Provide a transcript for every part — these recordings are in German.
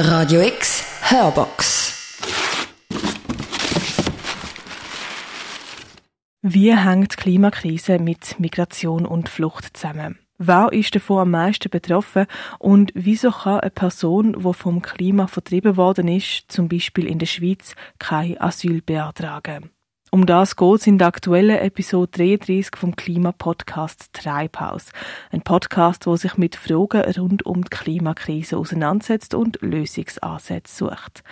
Radio X Hörbox. Wie hängt die Klimakrise mit Migration und Flucht zusammen? Wer ist davon am meisten betroffen und wieso kann eine Person, die vom Klima vertrieben worden ist, zum Beispiel in der Schweiz, kein Asyl beantragen? Um das geht in der aktuellen Episode 33 vom Klimapodcast Treibhaus. Ein Podcast, wo sich mit Fragen rund um die Klimakrise auseinandersetzt und Lösungsansätze sucht.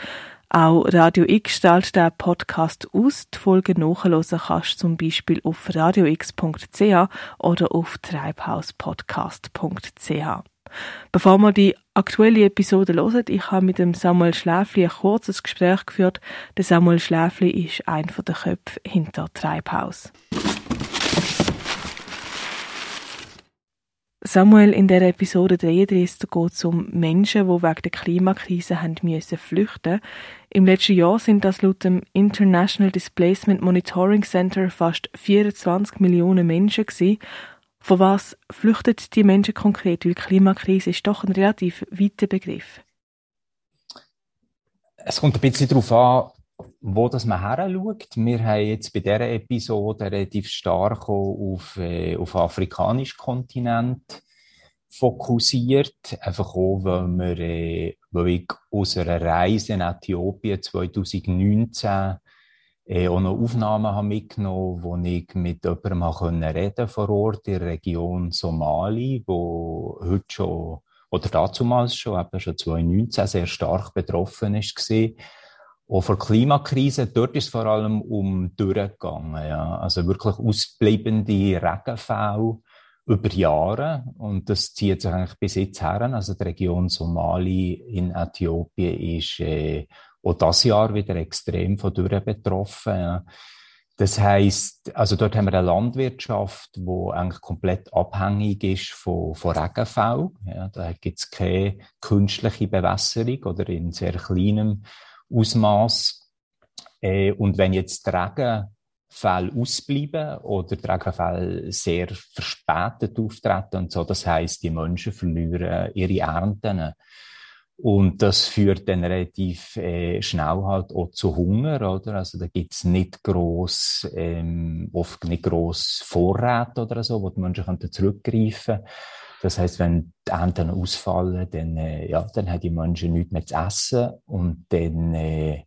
Auch Radio X stellt den Podcast aus. Die Folge nachhören kannst du zum Beispiel auf radiox.ch oder auf treibhauspodcast.ch. Bevor wir die aktuelle Episode hören, ich habe mit dem Samuel Schläfli ein kurzes Gespräch geführt. Der Samuel Schläfli ist einer der Köpfe hinter Treibhaus. Samuel, in der Episode 33 geht es um Menschen, die wegen der Klimakrise haben müssen flüchten. Im letzten Jahr sind das laut dem International Displacement Monitoring Center fast 24 Millionen Menschen gewesen. Von was flüchten die Menschen konkret? Weil Klimakrise ist doch ein relativ weiter Begriff. Es kommt ein bisschen darauf an, wo das man her schaut. Wir haben jetzt bei dieser Episode relativ stark auf, äh, auf afrikanischen Kontinent fokussiert. Einfach auch, weil wir, äh, weil ich aus einer Reise in Äthiopien 2019 äh, auch noch Aufnahmen habe mitgenommen, wo ich mit jemandem habe reden vor Ort in der Region Somali, wo heute schon, oder damals schon, eben schon 2019 sehr stark betroffen ist. Auch vor Klimakrise, dort ist es vor allem um durchgegangen, ja. Also wirklich ausbleibende Regenfälle über Jahre. Und das zieht sich eigentlich bis jetzt her. Also die Region Somali in Äthiopien ist, äh, auch das Jahr wieder extrem von Dürre betroffen. Das heißt, also dort haben wir eine Landwirtschaft, die eigentlich komplett abhängig ist von, von Regenfällen. Ja, da gibt es keine künstliche Bewässerung oder in sehr kleinem Ausmaß. Äh, und wenn jetzt die Regenfälle ausbleiben oder Regenfälle sehr verspätet auftreten und so, das heißt, die Menschen verlieren ihre Ernten. Und das führt dann relativ äh, schnell halt auch zu Hunger, oder? Also da gibt's nicht gross, ähm, oft nicht gross Vorräte oder so, wo die Menschen können zurückgreifen. Das heißt, wenn die Ernten ausfallen, dann, äh, ja, dann haben die Menschen nichts mehr zu essen. Und dann, äh,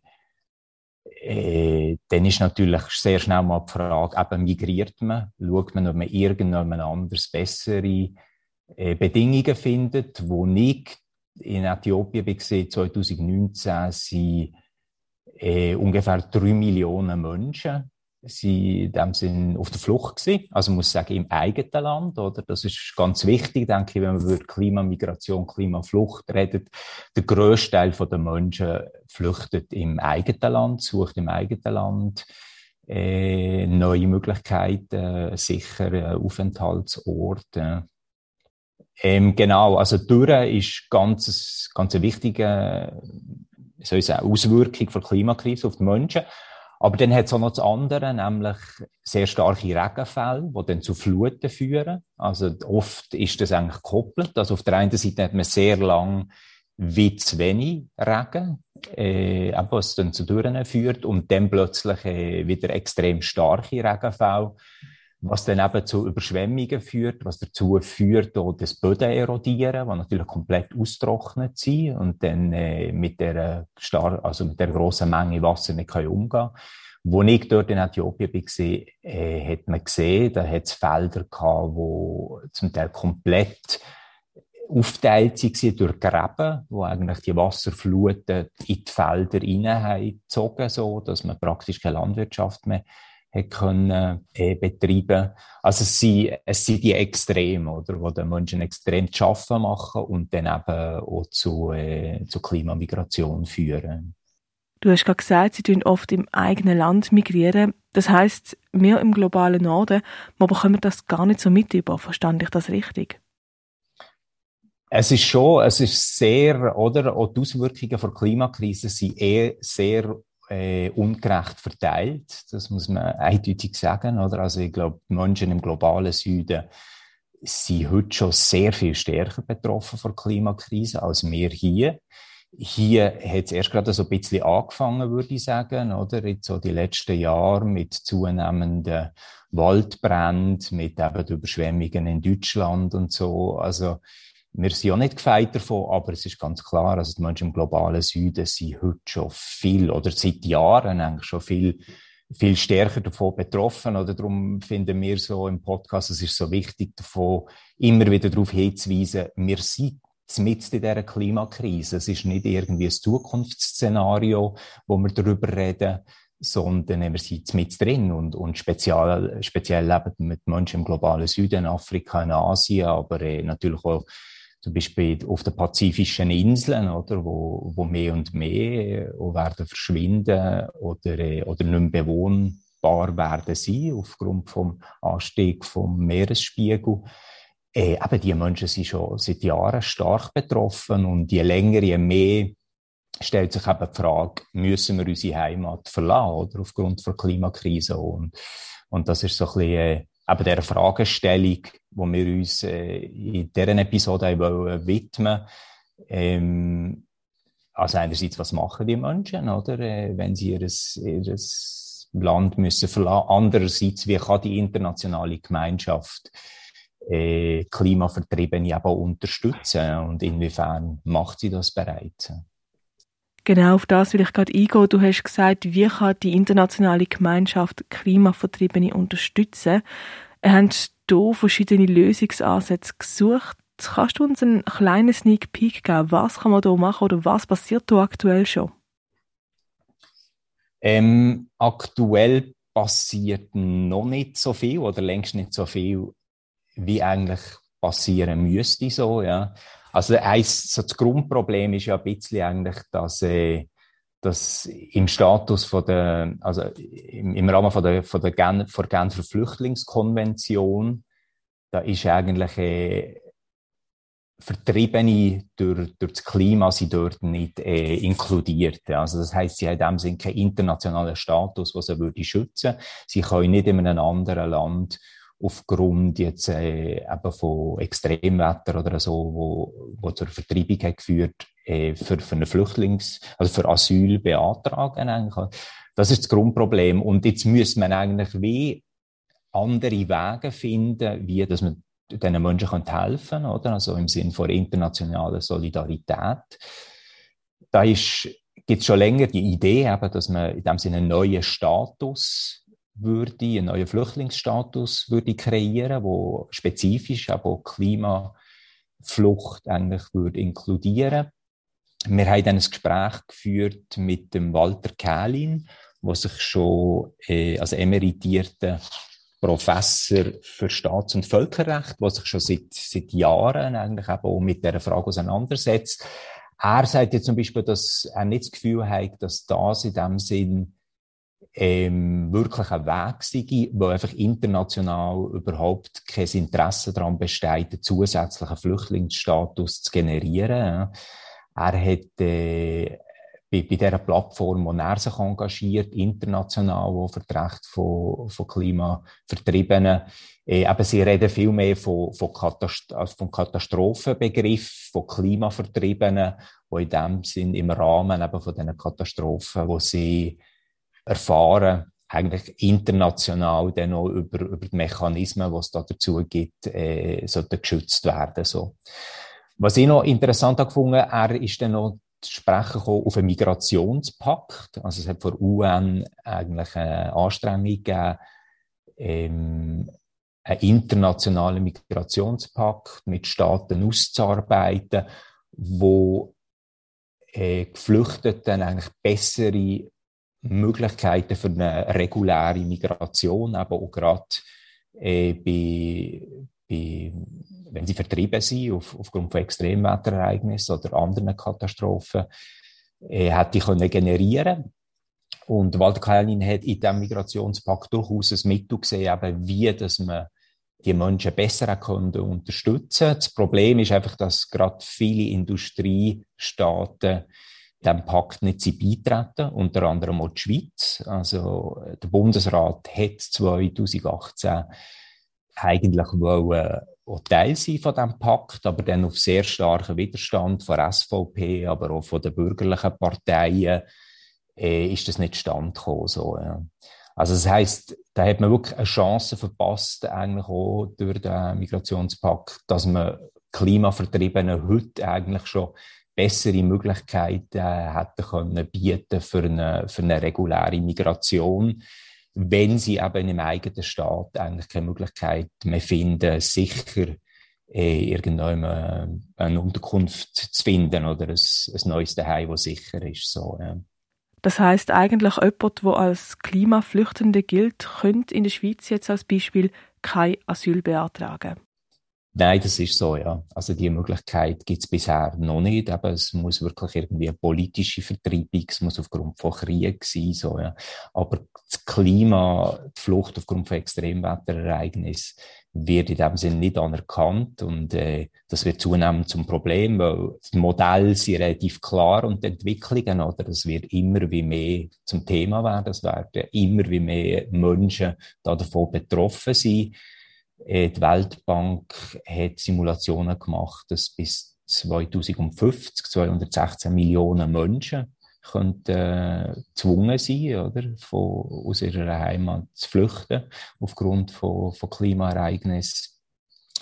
äh, dann ist natürlich sehr schnell mal die Frage, eben migriert man, schaut man, ob man irgendjemand anders bessere äh, Bedingungen findet, wo nicht in Äthiopien gesehen, 2019 sind äh, ungefähr drei Millionen Menschen sie auf der Flucht gewesen. Also muss sagen, im eigenen Land, oder? Das ist ganz wichtig, denke ich, wenn man über Klimamigration, Klimaflucht redet. Der grösste Teil der Menschen flüchtet im eigenen Land, sucht im eigenen Land äh, neue Möglichkeiten, sichere Aufenthaltsorte. Ähm, genau, also Dürre ist ganz, ganz eine wichtige soll ich sagen, Auswirkung der Klimakrise auf die Menschen. Aber dann hat es auch noch das andere, nämlich sehr starke Regenfälle, die dann zu Fluten führen. Also oft ist das eigentlich gekoppelt. Also auf der einen Seite hat man sehr lang wie zu wenig Regen, äh, was dann zu Dürren führt und dann plötzlich äh, wieder extrem starke Regenfälle was dann eben zu Überschwemmungen führt, was dazu führt, auch das Böden erodieren, die natürlich komplett austrocknet sind und dann äh, mit der star also mit der grossen Menge Wasser nicht können umgehen Wo ich dort in Äthiopien war, äh, hat man gesehen, da hat es Felder gehabt, wo zum Teil komplett aufteilt waren durch Gräben, wo eigentlich die Wasserfluten in die Felder hineingezogen so dass man praktisch keine Landwirtschaft mehr hat können, äh, betreiben. Also es sind, es sind die Extreme, oder, wo die Menschen extrem zu arbeiten machen und dann eben auch zu, äh, zu Klimamigration führen. Du hast gerade gesagt, sie tun oft im eigenen Land migrieren. Das heißt, wir im globalen Norden, wir bekommen das gar nicht so mit über. Verstand ich das richtig? Es ist schon, es ist sehr, oder? Auch die Auswirkungen der Klimakrise sind eher sehr äh, ungerecht verteilt. Das muss man eindeutig sagen, oder? Also ich glaube, die Menschen im globalen Süden sind heute schon sehr viel stärker betroffen von der Klimakrise als wir hier. hier hat es erst gerade so ein bisschen angefangen, würde ich sagen, oder? Jetzt so die letzten Jahre mit zunehmenden Waldbränden, mit eben Überschwemmungen in Deutschland und so. Also, wir sind ja nicht gefeit davon, aber es ist ganz klar, also die Menschen im globalen Süden sind heute schon viel oder seit Jahren eigentlich schon viel viel stärker davon betroffen. Oder darum finden wir so im Podcast, es ist so wichtig, davon immer wieder darauf hinzuweisen, wir sind mit in dieser Klimakrise. Es ist nicht irgendwie ein Zukunftsszenario, wo wir darüber reden, sondern wir sind mit drin und, und speziell, speziell leben mit Menschen im globalen Süden, Afrika, in Asien, aber äh, natürlich auch zum Beispiel auf den pazifischen Inseln, oder, wo, wo mehr und mehr äh, werden verschwinden oder, äh, oder nicht mehr bewohnbar werden sein aufgrund vom Anstieg vom Meeresspiegel. Äh, eben die Menschen sind schon seit Jahren stark betroffen und je länger, je mehr stellt sich eben die Frage, müssen wir unsere Heimat verlassen oder aufgrund der Klimakrise und, und das ist so ein bisschen äh, eben dieser Fragestellung, wo wir uns äh, in dieser Episode wollen widmen ähm, also einerseits, was machen die Menschen, oder, äh, wenn sie ihr, ihr Land müssen verlassen. Andererseits, wie kann die internationale Gemeinschaft äh, Klimavertriebene eben unterstützen und inwiefern macht sie das bereits? Genau auf das will ich gerade eingehen. Du hast gesagt, wie kann die internationale Gemeinschaft Klimavertriebene unterstützen? Hast du verschiedene Lösungsansätze gesucht? Kannst du uns einen kleinen Sneak Peek geben? Was kann man da machen oder was passiert da aktuell schon? Ähm, aktuell passiert noch nicht so viel oder längst nicht so viel, wie eigentlich passieren müsste so, ja. Also eins, so das Grundproblem ist ja ein bisschen eigentlich, dass, äh, dass im Status von der, also im, im Rahmen von der, von der Gen, von Genfer Flüchtlingskonvention, da ist eigentlich äh, Vertriebene durch, durch das Klima sind dort nicht äh, inkludiert. Also das heißt, sie haben in dem Sinne keinen internationalen Status, was sie würde schützen. Sie können nicht in einem anderen Land aufgrund jetzt äh, eben von Extremwetter oder so, wo, wo zur Vertreibung hat geführt, äh, für, für eine Flüchtlings-, also für Asyl beantragen eigentlich. Das ist das Grundproblem. Und jetzt muss man eigentlich wie andere Wege finden, wie dass man diesen Menschen helfen kann, oder? Also im Sinne von internationaler Solidarität. Da ist, gibt es schon länger die Idee, eben, dass man in dem Sinne einen neuen Status würde, einen neuen Flüchtlingsstatus würde kreieren, wo spezifisch aber Klimaflucht eigentlich würde inkludieren. Wir haben dann ein Gespräch geführt mit dem Walter Kählin, der sich schon äh, als emeritierter Professor für Staats- und Völkerrecht, der sich schon seit, seit Jahren eigentlich auch mit dieser Frage auseinandersetzt. Er sagt jetzt zum Beispiel, dass er nicht das Gefühl hat, dass das in dem Sinn ähm, wirklich ein Weg sei, wo einfach international überhaupt kein Interesse daran besteht, einen zusätzlichen Flüchtlingsstatus zu generieren. Er hat äh, bei, bei dieser Plattform, wo er sich engagiert, international, wo Vertrecht von, von Klimavertriebenen, äh, eben sie reden viel mehr von, von, Katast also Katastrophenbegriff, von Klimavertriebenen, wo in dem Sinn im Rahmen eben von diesen Katastrophen, wo sie erfahren, eigentlich international dann auch über, über die Mechanismen, was es da dazu gibt, äh, sollten geschützt werden. So. Was ich noch interessant gefunden er ist dann noch zu sprechen auf einen Migrationspakt. Also es hat vor UN eigentlich eine Anstrengung gegeben, ähm, einen internationalen Migrationspakt mit Staaten auszuarbeiten, wo äh, Geflüchteten eigentlich bessere Möglichkeiten für eine reguläre Migration, aber auch gerade äh, bei, bei, wenn sie vertrieben sind auf, aufgrund von Extremwetterereignissen oder anderen Katastrophen, äh, hätte ich können generieren und Walter Kaelin hat in diesem Migrationspakt durchaus ein Mittel gesehen, eben wie dass man die Menschen besser können unterstützen. Das Problem ist einfach, dass gerade viele Industriestaaten dem Pakt nicht beitreten, unter anderem auch die Schweiz. Also der Bundesrat hat 2018 eigentlich wollen auch Teil sein von diesem Pakt, aber dann auf sehr starken Widerstand von SVP, aber auch von den bürgerlichen Parteien äh, ist das nicht standgekommen. So, ja. Also das heißt, da hat man wirklich eine Chance verpasst, eigentlich auch durch den Migrationspakt, dass man Klimavertriebenen heute eigentlich schon bessere Möglichkeiten äh, hätten können bieten für eine, für eine reguläre Migration, wenn sie eben im eigenen Staat eigentlich keine Möglichkeit mehr finden, sicher äh, irgendwann eine Unterkunft zu finden oder ein, ein neues Zuhause, das sicher ist. So, ja. Das heißt eigentlich jemand, der als Klimaflüchtende gilt, könnte in der Schweiz jetzt als Beispiel kein Asyl beantragen. Nein, das ist so, ja. Also die Möglichkeit gibt es bisher noch nicht. Aber es muss wirklich irgendwie eine politische Vertreibung, es muss aufgrund von Krieg sein, so, ja. Aber das Klima, die Flucht aufgrund von Extremwetterereignissen wird in dem Sinne nicht anerkannt und äh, das wird zunehmend zum Problem, weil die Modelle sind relativ klar und die Entwicklungen, oder, das wird immer wie mehr zum Thema werden, es werden immer wie mehr Menschen da davon betroffen sein. Äh, die Weltbank hat Simulationen gemacht, dass bis 2050 216 Millionen Menschen könnten äh, gezwungen sein, oder, von, aus ihrer Heimat zu flüchten aufgrund von, von Klimaereignissen.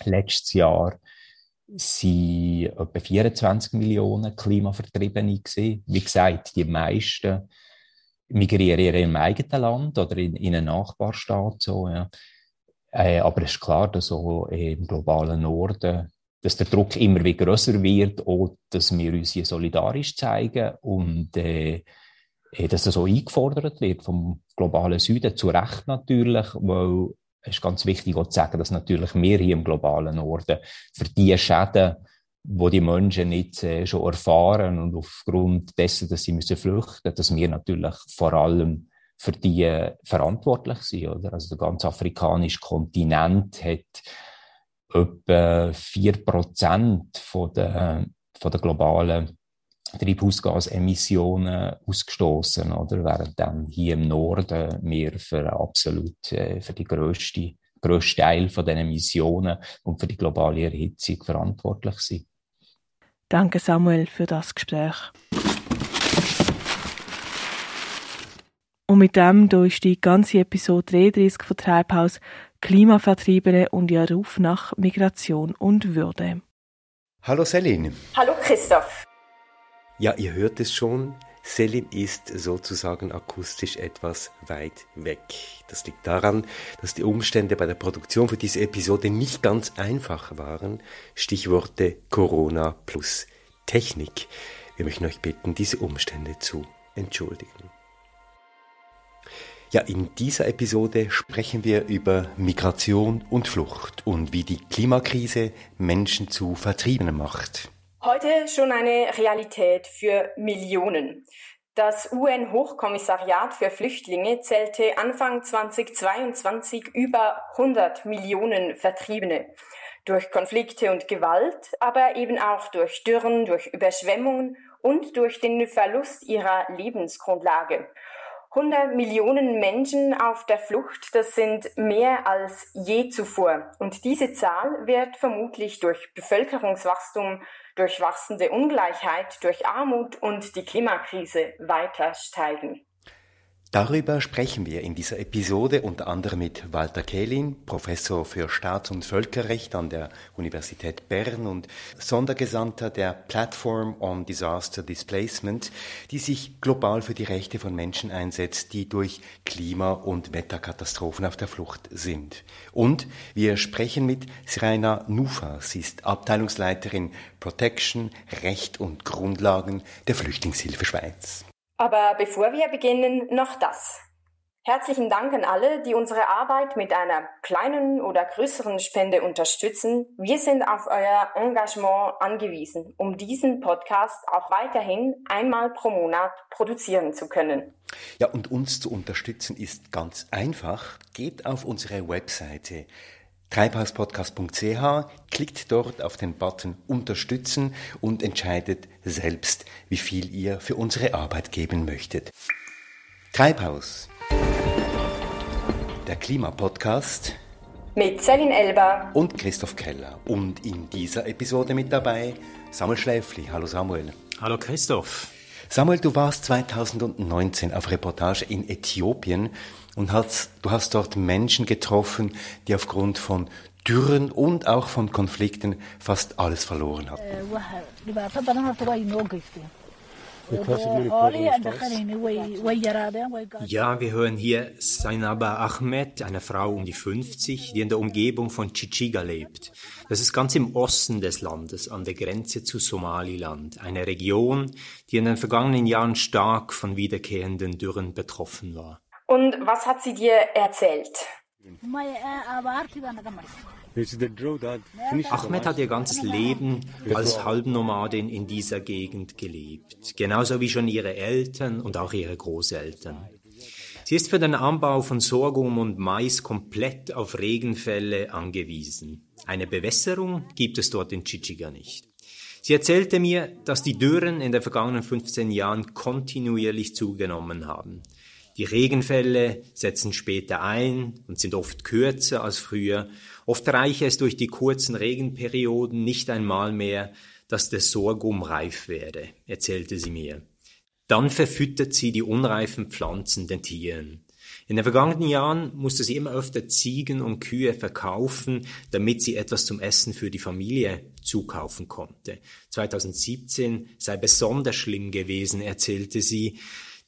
Letztes Jahr waren etwa 24 Millionen Klimavertriebene gewesen. Wie gesagt, die meisten migrieren in ihrem eigenen Land oder in, in einen Nachbarstaat. So, ja. Äh, aber es ist klar, dass auch im globalen Norden dass der Druck immer wieder größer wird, auch dass wir uns hier solidarisch zeigen und äh, dass das auch eingefordert wird vom globalen Süden, zu Recht natürlich, weil es ist ganz wichtig auch zu sagen, dass natürlich wir hier im globalen Norden für die Schäden, wo die Menschen nicht äh, schon erfahren und aufgrund dessen, dass sie müssen flüchten, dass wir natürlich vor allem für die äh, verantwortlich sind, oder? Also der ganze afrikanische Kontinent hat etwa 4% von der, von der globalen Treibhausgasemissionen ausgestoßen, oder? Während dann hier im Norden wir für absolut, äh, für die grösste, grösste Teil von den Emissionen und für die globale Erhitzung verantwortlich sind. Danke Samuel für das Gespräch. Und mit dem ist die ganze Episode 33 von Treibhaus Klimavertriebene und ihr Ruf nach Migration und Würde. Hallo Selin. Hallo Christoph. Ja, ihr hört es schon. Selin ist sozusagen akustisch etwas weit weg. Das liegt daran, dass die Umstände bei der Produktion für diese Episode nicht ganz einfach waren. Stichworte Corona plus Technik. Wir möchten euch bitten, diese Umstände zu entschuldigen. Ja, in dieser Episode sprechen wir über Migration und Flucht und wie die Klimakrise Menschen zu Vertriebenen macht. Heute schon eine Realität für Millionen. Das UN-Hochkommissariat für Flüchtlinge zählte Anfang 2022 über 100 Millionen Vertriebene. Durch Konflikte und Gewalt, aber eben auch durch Dürren, durch Überschwemmungen und durch den Verlust ihrer Lebensgrundlage. 100 Millionen Menschen auf der Flucht, das sind mehr als je zuvor. Und diese Zahl wird vermutlich durch Bevölkerungswachstum, durch wachsende Ungleichheit, durch Armut und die Klimakrise weiter steigen. Darüber sprechen wir in dieser Episode unter anderem mit Walter Kehlin, Professor für Staats- und Völkerrecht an der Universität Bern und Sondergesandter der Platform on Disaster Displacement, die sich global für die Rechte von Menschen einsetzt, die durch Klima- und Wetterkatastrophen auf der Flucht sind. Und wir sprechen mit Siraina Nufa. Sie ist Abteilungsleiterin Protection, Recht und Grundlagen der Flüchtlingshilfe Schweiz. Aber bevor wir beginnen, noch das. Herzlichen Dank an alle, die unsere Arbeit mit einer kleinen oder größeren Spende unterstützen. Wir sind auf euer Engagement angewiesen, um diesen Podcast auch weiterhin einmal pro Monat produzieren zu können. Ja, und uns zu unterstützen ist ganz einfach. Geht auf unsere Webseite treibhauspodcast.ch, klickt dort auf den Button Unterstützen und entscheidet selbst, wie viel ihr für unsere Arbeit geben möchtet. Treibhaus, der Klimapodcast mit Celine Elber und Christoph Keller. Und in dieser Episode mit dabei Samuel Schläfli. Hallo Samuel. Hallo Christoph. Samuel, du warst 2019 auf Reportage in Äthiopien und hast, du hast dort Menschen getroffen, die aufgrund von Dürren und auch von Konflikten fast alles verloren hatten. Ja, wir hören hier Sainaba Ahmed, eine Frau um die 50, die in der Umgebung von Chichiga lebt. Das ist ganz im Osten des Landes, an der Grenze zu Somaliland, eine Region, die in den vergangenen Jahren stark von wiederkehrenden Dürren betroffen war. Und was hat sie dir erzählt? Ahmed hat ihr ganzes Leben als Halbnomadin in dieser Gegend gelebt, genauso wie schon ihre Eltern und auch ihre Großeltern. Sie ist für den Anbau von Sorghum und Mais komplett auf Regenfälle angewiesen. Eine Bewässerung gibt es dort in Chichiga nicht. Sie erzählte mir, dass die Dürren in den vergangenen 15 Jahren kontinuierlich zugenommen haben. Die Regenfälle setzen später ein und sind oft kürzer als früher. Oft reiche es durch die kurzen Regenperioden nicht einmal mehr, dass der Sorghum reif werde, erzählte sie mir. Dann verfüttert sie die unreifen Pflanzen den Tieren. In den vergangenen Jahren musste sie immer öfter Ziegen und Kühe verkaufen, damit sie etwas zum Essen für die Familie zukaufen konnte. 2017 sei besonders schlimm gewesen, erzählte sie.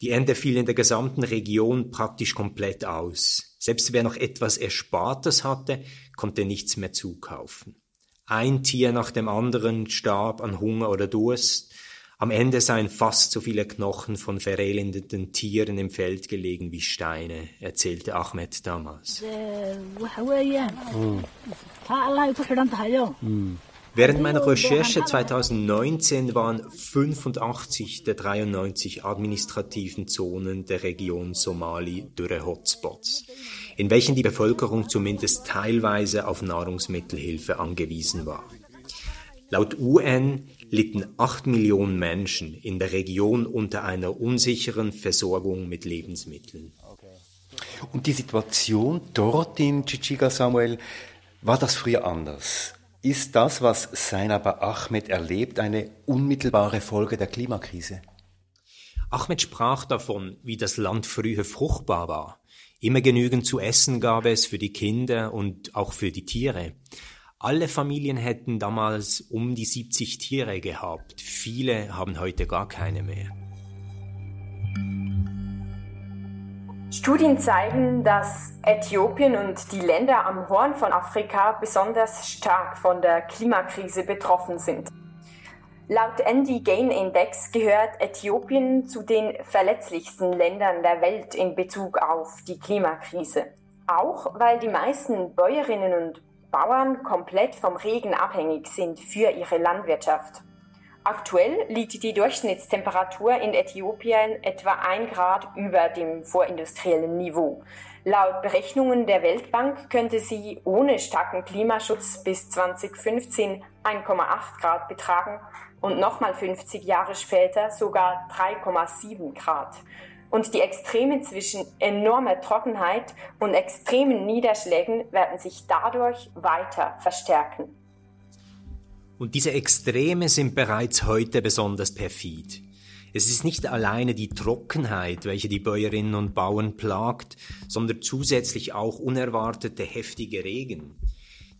Die Ernte fiel in der gesamten Region praktisch komplett aus. Selbst wer noch etwas Erspartes hatte, konnte nichts mehr zukaufen. Ein Tier nach dem anderen starb an Hunger oder Durst. Am Ende seien fast so viele Knochen von verelendeten Tieren im Feld gelegen wie Steine, erzählte Ahmed damals. Mm. Während meiner Recherche 2019 waren 85 der 93 administrativen Zonen der Region Somali Dürre-Hotspots, in welchen die Bevölkerung zumindest teilweise auf Nahrungsmittelhilfe angewiesen war. Laut UN litten 8 Millionen Menschen in der Region unter einer unsicheren Versorgung mit Lebensmitteln. Und die Situation dort in Chichiga, Samuel, war das früher anders? Ist das, was Seinaba Ahmed erlebt, eine unmittelbare Folge der Klimakrise? Ahmed sprach davon, wie das Land früher fruchtbar war. Immer genügend zu essen gab es für die Kinder und auch für die Tiere. Alle Familien hätten damals um die 70 Tiere gehabt. Viele haben heute gar keine mehr. Studien zeigen, dass Äthiopien und die Länder am Horn von Afrika besonders stark von der Klimakrise betroffen sind. Laut Andy Gain Index gehört Äthiopien zu den verletzlichsten Ländern der Welt in Bezug auf die Klimakrise. Auch weil die meisten Bäuerinnen und Bauern komplett vom Regen abhängig sind für ihre Landwirtschaft. Aktuell liegt die Durchschnittstemperatur in Äthiopien etwa ein Grad über dem vorindustriellen Niveau. Laut Berechnungen der Weltbank könnte sie ohne starken Klimaschutz bis 2015 1,8 Grad betragen und nochmal 50 Jahre später sogar 3,7 Grad. Und die Extreme zwischen enormer Trockenheit und extremen Niederschlägen werden sich dadurch weiter verstärken. Und diese Extreme sind bereits heute besonders perfid. Es ist nicht alleine die Trockenheit, welche die Bäuerinnen und Bauern plagt, sondern zusätzlich auch unerwartete heftige Regen.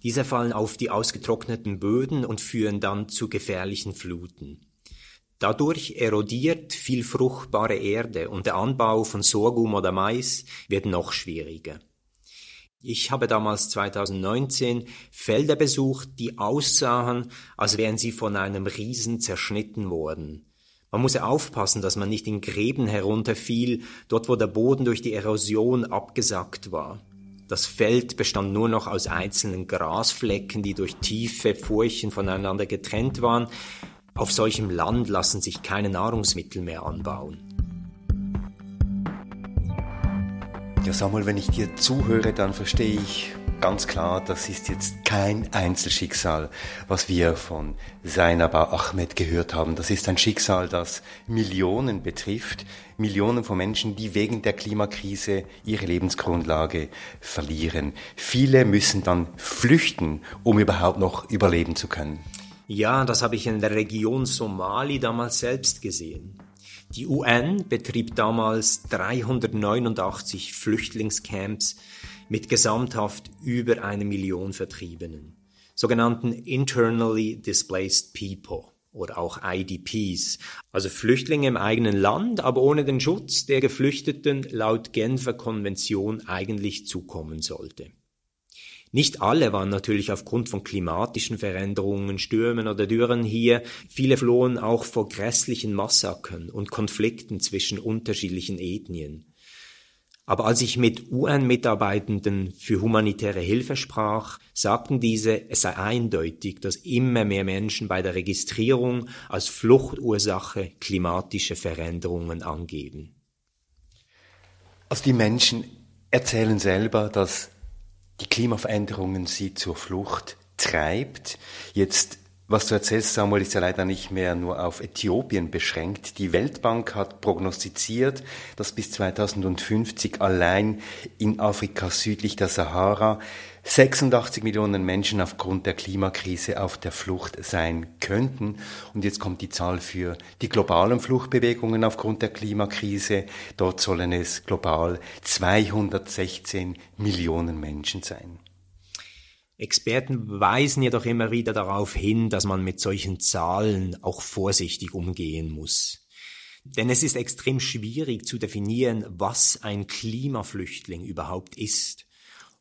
Diese fallen auf die ausgetrockneten Böden und führen dann zu gefährlichen Fluten. Dadurch erodiert viel fruchtbare Erde und der Anbau von Sorghum oder Mais wird noch schwieriger. Ich habe damals 2019 Felder besucht, die aussahen, als wären sie von einem Riesen zerschnitten worden. Man muss aufpassen, dass man nicht in Gräben herunterfiel, dort wo der Boden durch die Erosion abgesackt war. Das Feld bestand nur noch aus einzelnen Grasflecken, die durch tiefe Furchen voneinander getrennt waren. Auf solchem Land lassen sich keine Nahrungsmittel mehr anbauen. Ja, Samuel, wenn ich dir zuhöre, dann verstehe ich ganz klar, das ist jetzt kein Einzelschicksal, was wir von Zainaba Ahmed gehört haben. Das ist ein Schicksal, das Millionen betrifft, Millionen von Menschen, die wegen der Klimakrise ihre Lebensgrundlage verlieren. Viele müssen dann flüchten, um überhaupt noch überleben zu können. Ja, das habe ich in der Region Somali damals selbst gesehen. Die UN betrieb damals 389 Flüchtlingscamps mit gesamthaft über eine Million Vertriebenen, sogenannten Internally Displaced People oder auch IDPs, also Flüchtlinge im eigenen Land, aber ohne den Schutz, der Geflüchteten laut Genfer Konvention eigentlich zukommen sollte. Nicht alle waren natürlich aufgrund von klimatischen Veränderungen, Stürmen oder Dürren hier. Viele flohen auch vor grässlichen Massakern und Konflikten zwischen unterschiedlichen Ethnien. Aber als ich mit UN-Mitarbeitenden für humanitäre Hilfe sprach, sagten diese, es sei eindeutig, dass immer mehr Menschen bei der Registrierung als Fluchtursache klimatische Veränderungen angeben. Also die Menschen erzählen selber, dass die Klimaveränderungen sie zur Flucht treibt. Jetzt was du erzählst, Samuel, ist ja leider nicht mehr nur auf Äthiopien beschränkt. Die Weltbank hat prognostiziert, dass bis 2050 allein in Afrika südlich der Sahara 86 Millionen Menschen aufgrund der Klimakrise auf der Flucht sein könnten. Und jetzt kommt die Zahl für die globalen Fluchtbewegungen aufgrund der Klimakrise. Dort sollen es global 216 Millionen Menschen sein. Experten weisen jedoch immer wieder darauf hin, dass man mit solchen Zahlen auch vorsichtig umgehen muss. Denn es ist extrem schwierig zu definieren, was ein Klimaflüchtling überhaupt ist.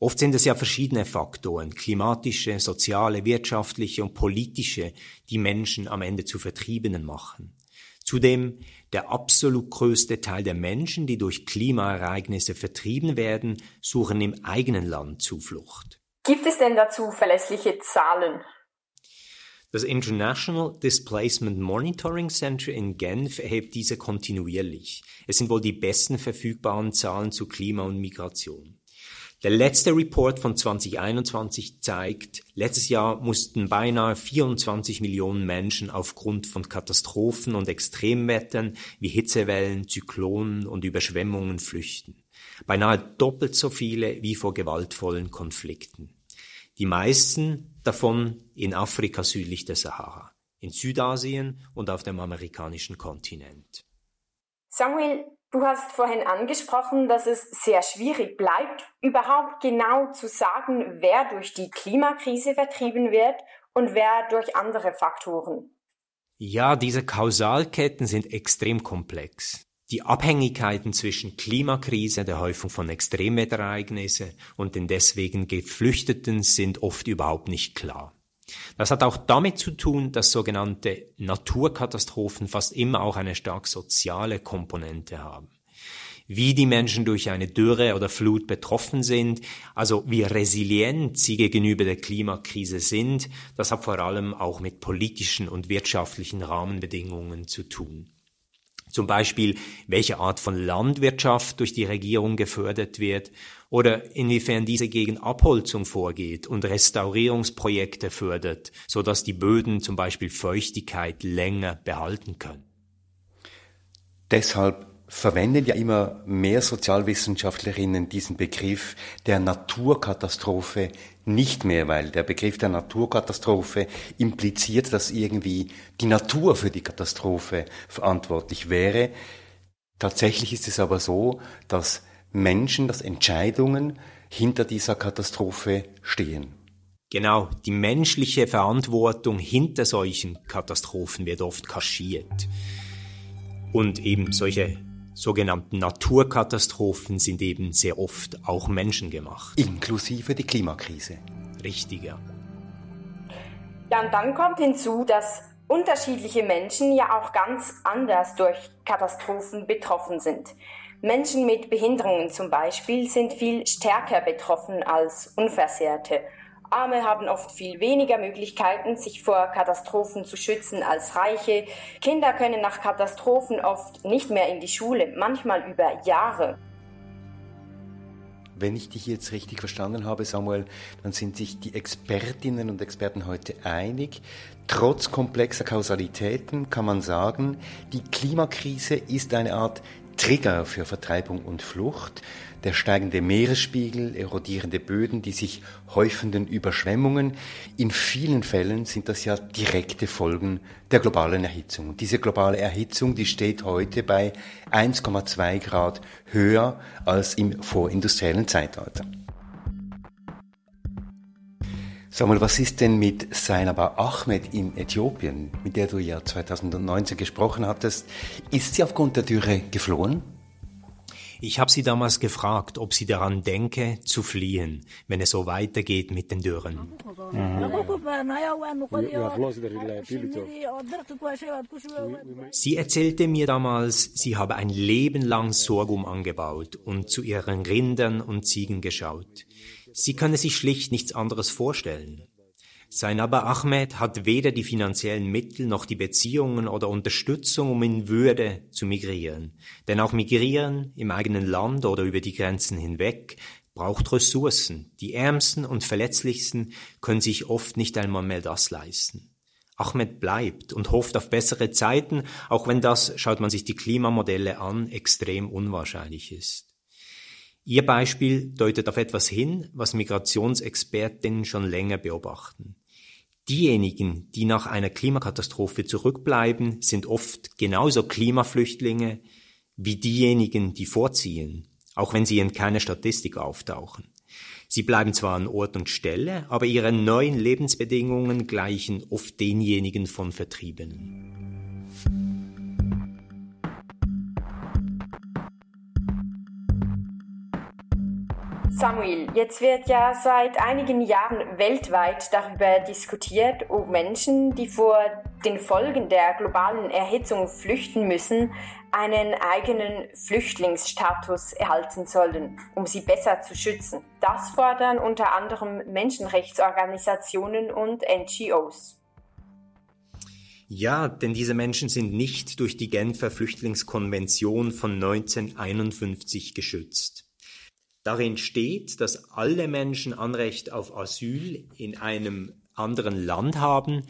Oft sind es ja verschiedene Faktoren, klimatische, soziale, wirtschaftliche und politische, die Menschen am Ende zu Vertriebenen machen. Zudem der absolut größte Teil der Menschen, die durch Klimaereignisse vertrieben werden, suchen im eigenen Land Zuflucht. Gibt es denn dazu verlässliche Zahlen? Das International Displacement Monitoring Center in Genf erhebt diese kontinuierlich. Es sind wohl die besten verfügbaren Zahlen zu Klima und Migration. Der letzte Report von 2021 zeigt, letztes Jahr mussten beinahe 24 Millionen Menschen aufgrund von Katastrophen und Extremwettern wie Hitzewellen, Zyklonen und Überschwemmungen flüchten. Beinahe doppelt so viele wie vor gewaltvollen Konflikten die meisten davon in Afrika südlich der Sahara, in Südasien und auf dem amerikanischen Kontinent. Samuel, du hast vorhin angesprochen, dass es sehr schwierig bleibt, überhaupt genau zu sagen, wer durch die Klimakrise vertrieben wird und wer durch andere Faktoren. Ja, diese Kausalketten sind extrem komplex. Die Abhängigkeiten zwischen Klimakrise, der Häufung von Extremwetterereignissen und den deswegen Geflüchteten sind oft überhaupt nicht klar. Das hat auch damit zu tun, dass sogenannte Naturkatastrophen fast immer auch eine stark soziale Komponente haben. Wie die Menschen durch eine Dürre oder Flut betroffen sind, also wie resilient sie gegenüber der Klimakrise sind, das hat vor allem auch mit politischen und wirtschaftlichen Rahmenbedingungen zu tun. Zum Beispiel, welche Art von Landwirtschaft durch die Regierung gefördert wird oder inwiefern diese gegen Abholzung vorgeht und Restaurierungsprojekte fördert, so dass die Böden zum Beispiel Feuchtigkeit länger behalten können. Deshalb verwenden ja immer mehr Sozialwissenschaftlerinnen diesen Begriff der Naturkatastrophe nicht mehr, weil der Begriff der Naturkatastrophe impliziert, dass irgendwie die Natur für die Katastrophe verantwortlich wäre. Tatsächlich ist es aber so, dass Menschen, dass Entscheidungen hinter dieser Katastrophe stehen. Genau, die menschliche Verantwortung hinter solchen Katastrophen wird oft kaschiert. Und eben solche sogenannten Naturkatastrophen sind eben sehr oft auch menschengemacht. Inklusive die Klimakrise. Richtig, ja. Ja, und dann kommt hinzu, dass unterschiedliche Menschen ja auch ganz anders durch Katastrophen betroffen sind. Menschen mit Behinderungen zum Beispiel sind viel stärker betroffen als Unversehrte. Arme haben oft viel weniger Möglichkeiten, sich vor Katastrophen zu schützen als Reiche. Kinder können nach Katastrophen oft nicht mehr in die Schule, manchmal über Jahre. Wenn ich dich jetzt richtig verstanden habe, Samuel, dann sind sich die Expertinnen und Experten heute einig. Trotz komplexer Kausalitäten kann man sagen, die Klimakrise ist eine Art Trigger für Vertreibung und Flucht der steigende Meeresspiegel, erodierende Böden, die sich häufenden Überschwemmungen. In vielen Fällen sind das ja direkte Folgen der globalen Erhitzung. Und diese globale Erhitzung, die steht heute bei 1,2 Grad höher als im vorindustriellen Zeitalter. Sag mal, was ist denn mit Sainaba Ahmed in Äthiopien, mit der du ja 2019 gesprochen hattest? Ist sie aufgrund der Dürre geflohen? Ich habe sie damals gefragt, ob sie daran denke, zu fliehen, wenn es so weitergeht mit den Dürren. Sie erzählte mir damals, sie habe ein Leben lang Sorghum angebaut und zu ihren Rindern und Ziegen geschaut. Sie könne sich schlicht nichts anderes vorstellen. Sainaba Ahmed hat weder die finanziellen Mittel noch die Beziehungen oder Unterstützung, um in Würde zu migrieren. Denn auch Migrieren im eigenen Land oder über die Grenzen hinweg braucht Ressourcen. Die Ärmsten und Verletzlichsten können sich oft nicht einmal mehr das leisten. Ahmed bleibt und hofft auf bessere Zeiten, auch wenn das, schaut man sich die Klimamodelle an, extrem unwahrscheinlich ist. Ihr Beispiel deutet auf etwas hin, was Migrationsexpertinnen schon länger beobachten. Diejenigen, die nach einer Klimakatastrophe zurückbleiben, sind oft genauso Klimaflüchtlinge wie diejenigen, die vorziehen, auch wenn sie in keiner Statistik auftauchen. Sie bleiben zwar an Ort und Stelle, aber ihre neuen Lebensbedingungen gleichen oft denjenigen von Vertriebenen. Samuel, jetzt wird ja seit einigen Jahren weltweit darüber diskutiert, ob Menschen, die vor den Folgen der globalen Erhitzung flüchten müssen, einen eigenen Flüchtlingsstatus erhalten sollen, um sie besser zu schützen. Das fordern unter anderem Menschenrechtsorganisationen und NGOs. Ja, denn diese Menschen sind nicht durch die Genfer Flüchtlingskonvention von 1951 geschützt. Darin steht, dass alle Menschen Anrecht auf Asyl in einem anderen Land haben,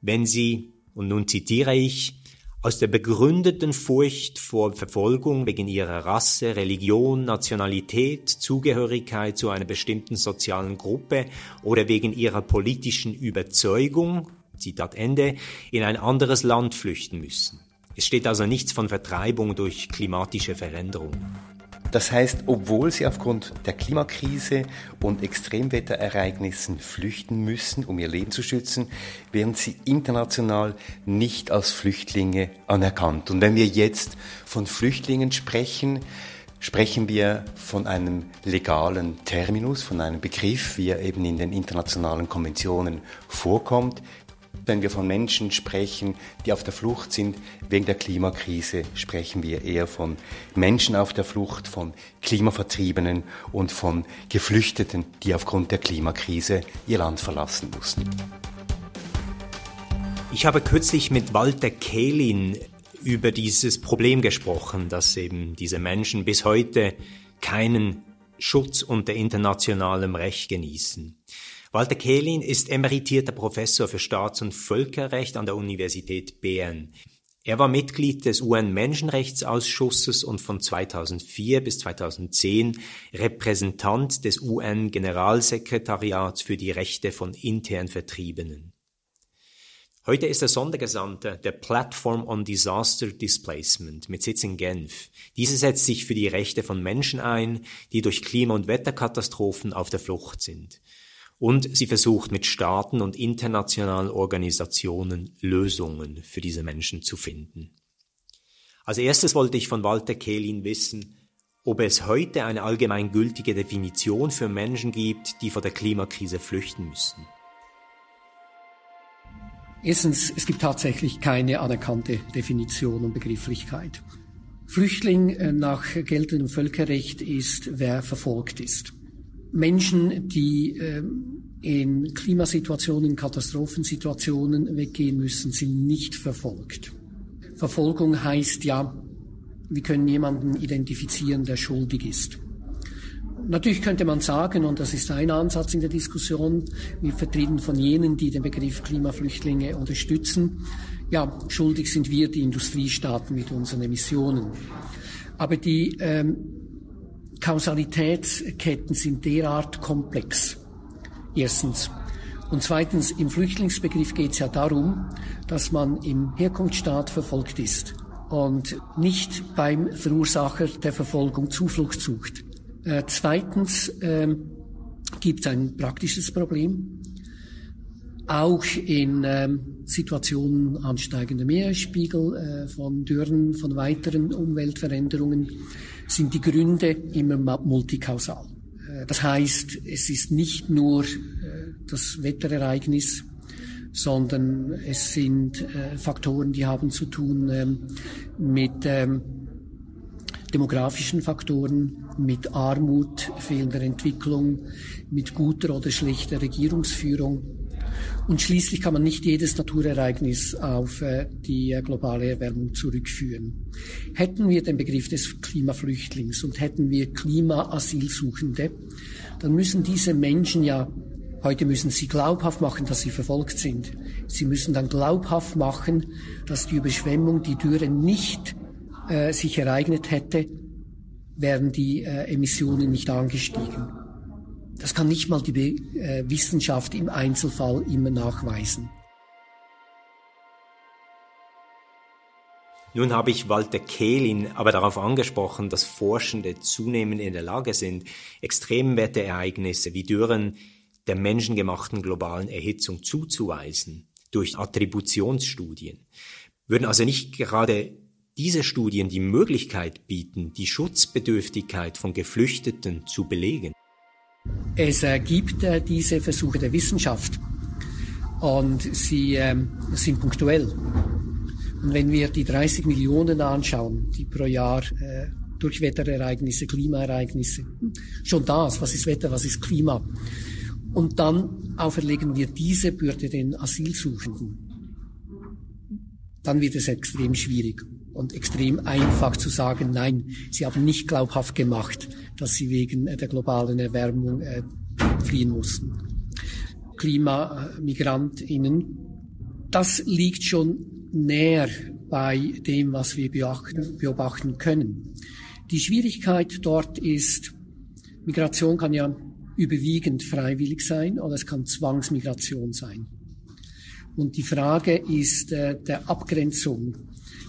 wenn sie, und nun zitiere ich, aus der begründeten Furcht vor Verfolgung wegen ihrer Rasse, Religion, Nationalität, Zugehörigkeit zu einer bestimmten sozialen Gruppe oder wegen ihrer politischen Überzeugung, Zitat Ende, in ein anderes Land flüchten müssen. Es steht also nichts von Vertreibung durch klimatische Veränderung. Das heißt, obwohl sie aufgrund der Klimakrise und Extremwetterereignissen flüchten müssen, um ihr Leben zu schützen, werden sie international nicht als Flüchtlinge anerkannt. Und wenn wir jetzt von Flüchtlingen sprechen, sprechen wir von einem legalen Terminus, von einem Begriff, wie er eben in den internationalen Konventionen vorkommt, wenn wir von Menschen sprechen, die auf der Flucht sind wegen der Klimakrise, sprechen wir eher von Menschen auf der Flucht, von Klimavertriebenen und von Geflüchteten, die aufgrund der Klimakrise ihr Land verlassen mussten. Ich habe kürzlich mit Walter Kehlin über dieses Problem gesprochen, dass eben diese Menschen bis heute keinen Schutz unter internationalem Recht genießen. Walter Kehlin ist emeritierter Professor für Staats- und Völkerrecht an der Universität Bern. Er war Mitglied des UN-Menschenrechtsausschusses und von 2004 bis 2010 Repräsentant des UN-Generalsekretariats für die Rechte von intern Vertriebenen. Heute ist er Sondergesandter der Platform on Disaster Displacement mit Sitz in Genf. Diese setzt sich für die Rechte von Menschen ein, die durch Klima- und Wetterkatastrophen auf der Flucht sind und sie versucht mit Staaten und internationalen Organisationen Lösungen für diese Menschen zu finden. Als erstes wollte ich von Walter Kehlin wissen, ob es heute eine allgemeingültige Definition für Menschen gibt, die vor der Klimakrise flüchten müssen. Erstens, es gibt tatsächlich keine anerkannte Definition und Begrifflichkeit. Flüchtling äh, nach geltendem Völkerrecht ist, wer verfolgt ist. Menschen, die ähm, in Klimasituationen, Katastrophensituationen weggehen müssen, sind nicht verfolgt. Verfolgung heißt ja, wir können jemanden identifizieren, der schuldig ist. Natürlich könnte man sagen, und das ist ein Ansatz in der Diskussion, wir vertreten von jenen, die den Begriff Klimaflüchtlinge unterstützen, ja, schuldig sind wir, die Industriestaaten mit unseren Emissionen. Aber die ähm, Kausalitätsketten sind derart komplex. Erstens. Und zweitens, im Flüchtlingsbegriff geht es ja darum, dass man im Herkunftsstaat verfolgt ist und nicht beim Verursacher der Verfolgung Zuflucht sucht. Äh, zweitens äh, gibt es ein praktisches Problem. Auch in äh, Situationen ansteigender Meeresspiegel, äh, von Dürren, von weiteren Umweltveränderungen sind die Gründe immer multikausal. Äh, das heißt, es ist nicht nur äh, das Wetterereignis, sondern es sind äh, Faktoren, die haben zu tun ähm, mit ähm, demografischen Faktoren, mit Armut, fehlender Entwicklung, mit guter oder schlechter Regierungsführung. Und schließlich kann man nicht jedes Naturereignis auf äh, die äh, globale Erwärmung zurückführen. Hätten wir den Begriff des Klimaflüchtlings und hätten wir Klimaasylsuchende, dann müssen diese Menschen ja Heute müssen sie glaubhaft machen, dass sie verfolgt sind. Sie müssen dann glaubhaft machen, dass die Überschwemmung, die Dürre nicht äh, sich ereignet hätte, wären die äh, Emissionen nicht angestiegen. Das kann nicht mal die äh, Wissenschaft im Einzelfall immer nachweisen. Nun habe ich Walter Kehlin aber darauf angesprochen, dass Forschende zunehmend in der Lage sind, Extremwetterereignisse wie Dürren der menschengemachten globalen Erhitzung zuzuweisen durch Attributionsstudien. Würden also nicht gerade diese Studien die Möglichkeit bieten, die Schutzbedürftigkeit von Geflüchteten zu belegen? Es gibt äh, diese Versuche der Wissenschaft. Und sie äh, sind punktuell. Und wenn wir die 30 Millionen anschauen, die pro Jahr äh, durch Wetterereignisse, Klimaereignisse, schon das, was ist Wetter, was ist Klima, und dann auferlegen wir diese Bürde den Asylsuchenden, dann wird es extrem schwierig und extrem einfach zu sagen, nein, sie haben nicht glaubhaft gemacht, dass sie wegen der globalen Erwärmung äh, fliehen mussten. Klimamigrantinnen, das liegt schon näher bei dem, was wir beachten, beobachten können. Die Schwierigkeit dort ist, Migration kann ja überwiegend freiwillig sein oder es kann Zwangsmigration sein. Und die Frage ist äh, der Abgrenzung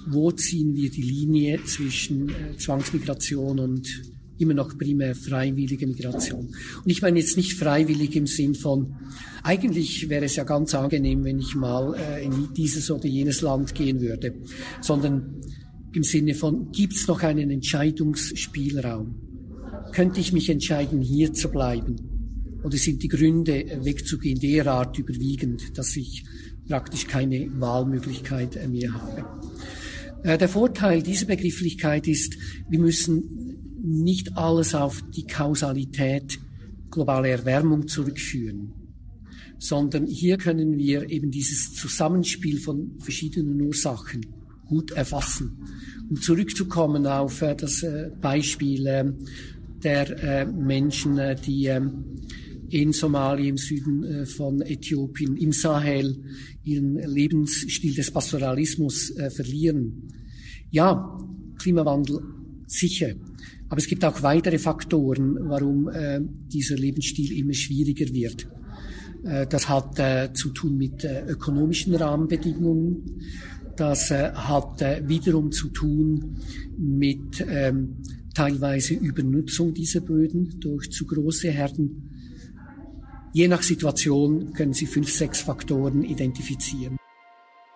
wo ziehen wir die Linie zwischen äh, Zwangsmigration und immer noch primär freiwillige Migration. Und ich meine jetzt nicht freiwillig im Sinn von, eigentlich wäre es ja ganz angenehm, wenn ich mal äh, in dieses oder jenes Land gehen würde, sondern im Sinne von, gibt es noch einen Entscheidungsspielraum? Könnte ich mich entscheiden, hier zu bleiben? Oder sind die Gründe, äh, wegzugehen, derart überwiegend, dass ich praktisch keine Wahlmöglichkeit äh, mehr habe? Äh, der Vorteil dieser Begrifflichkeit ist, wir müssen nicht alles auf die Kausalität globale Erwärmung zurückführen, sondern hier können wir eben dieses Zusammenspiel von verschiedenen Ursachen gut erfassen. Um zurückzukommen auf äh, das äh, Beispiel der Menschen, die ähm, in Somalia, im Süden von Äthiopien, im Sahel ihren Lebensstil des Pastoralismus äh, verlieren. Ja, Klimawandel sicher. Aber es gibt auch weitere Faktoren, warum äh, dieser Lebensstil immer schwieriger wird. Äh, das hat äh, zu tun mit äh, ökonomischen Rahmenbedingungen. Das äh, hat äh, wiederum zu tun mit ähm, teilweise Übernutzung dieser Böden durch zu große Herden Je nach Situation können Sie fünf, sechs Faktoren identifizieren.